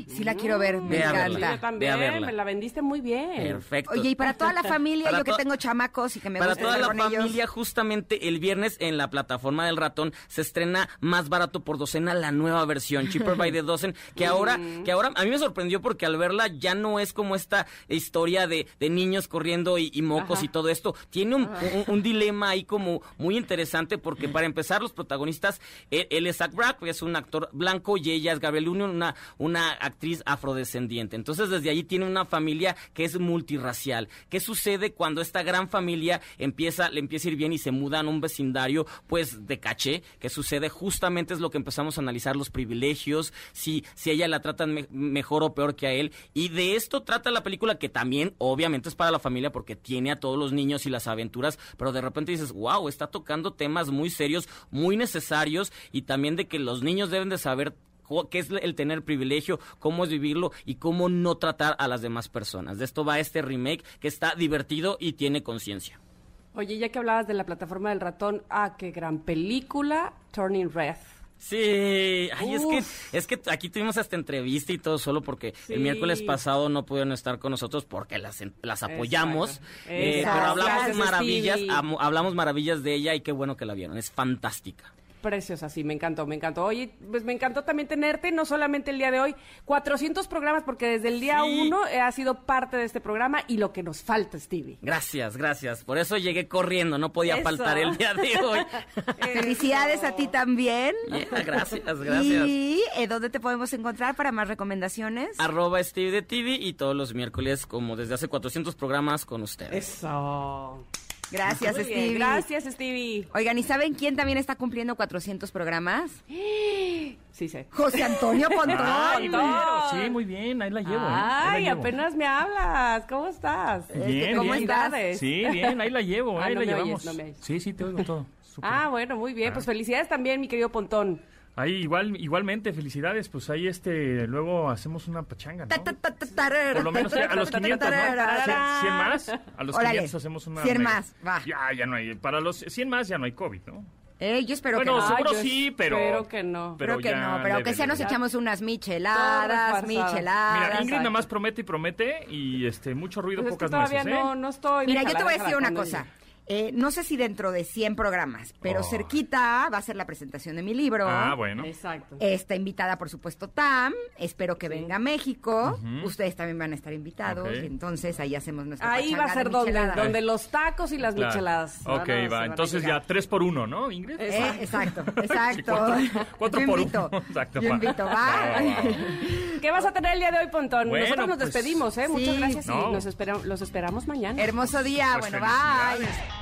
Sí la quiero ver, me encanta. Yo también, me la vendiste muy bien. Perfecto. Oye, y para toda la familia, yo que tengo chamacos y que me Para toda la familia, justamente el viernes en la plataforma del ratón se estrena más barato por docena la nueva versión, Cheaper by the Dozen, que ahora, que ahora a mí me sorprendió porque al verla ya no es como esta historia de, de niños corriendo y, mocos y todo esto. Tiene un, dilema ahí como muy interesante porque para empezar los protagonistas, él, es Zach Braff, que es un actor blanco y ella es Gabriel Union, una, una actriz afrodescendiente. Entonces desde allí tiene una familia que es multirracial. ¿Qué sucede cuando esta gran familia empieza, le empieza a ir bien y se mudan a un vecindario pues de caché? ¿Qué sucede? Justamente es lo que empezamos a analizar los privilegios, si, si ella la tratan mejor o peor que a él. Y de esto trata la película que también obviamente es para la familia porque tiene a todos los niños y las aventuras, pero de repente dices, wow, está tocando temas muy serios, muy necesarios y también de que los niños deben de saber qué es el tener privilegio, cómo es vivirlo y cómo no tratar a las demás personas. De esto va este remake que está divertido y tiene conciencia. Oye, ya que hablabas de la plataforma del ratón, ah, qué gran película, Turning Red. Sí, ay, es que, es que aquí tuvimos esta entrevista y todo solo porque el miércoles pasado no pudieron estar con nosotros porque las, las apoyamos. Eh, pero hablamos maravillas, hablamos maravillas de ella y qué bueno que la vieron, es fantástica. Preciosa, sí, me encantó, me encantó. Oye, pues me encantó también tenerte, no solamente el día de hoy, 400 programas, porque desde el día uno ha sido parte de este programa y lo que nos falta, Stevie. Gracias, gracias. Por eso llegué corriendo, no podía faltar el día de hoy. Felicidades a ti también. gracias, gracias. ¿Y eh, dónde te podemos encontrar para más recomendaciones? Arroba Stevie de TV y todos los miércoles, como desde hace 400 programas con ustedes. Eso. Gracias, Stevie. Gracias, Stevie. Oigan, ¿y saben quién también está cumpliendo 400 programas? Sí, sé. José Antonio Pontón. sí, muy bien, ahí la llevo. ¿eh? Ay, apenas me hablas. ¿Cómo estás? Bien, ¿Cómo bien. estás? Sí, bien, ahí la llevo, Ah, ahí no la me llevamos. oyes, no me- Sí, sí, te oigo todo. Ah, bueno, muy bien. Pues felicidades también, mi querido Pontón. Ahí igual, igualmente, felicidades, pues ahí este, luego hacemos una pachanga, ¿no? Por lo menos a los 500, ¿no? 100, 100 más, a los Órale, 500 hacemos una... 100 mega- más, va. Ya, ya no hay, para los 100 más ya no hay COVID, ¿no? Eh, yo espero Bueno, que no. seguro Ay, yo sí, pero... espero que no. Creo que no, pero aunque sea nos echamos unas micheladas, micheladas. Mira, Ingrid nada más promete y promete y este mucho ruido, Pues es que pocas todavía nueces, ¿eh? no, no estoy. Mira, yo te voy a decir una cosa. Eh, no sé si dentro de 100 programas, pero Oh. cerquita va a ser la presentación de mi libro. Ah, bueno. Exacto. Está invitada, por supuesto, Tam. Espero que venga a México. Ustedes también van a estar invitados. Y entonces ahí hacemos nuestra Ahí va a ser de donde, donde los tacos y las Claro. micheladas. Ok, va, a entonces ya tres por uno, ¿no, Ingrid? Eh, exacto, exacto. Sí, cuatro, cuatro Yo por invito. uno. Exacto, Yo invito, va. ¿Qué vas a tener el día de hoy, Pontón? Bueno, Nosotros nos pues, despedimos, ¿eh? Muchas gracias No. y nos esperamos, los esperamos mañana. Hermoso día. Pues bueno, bye.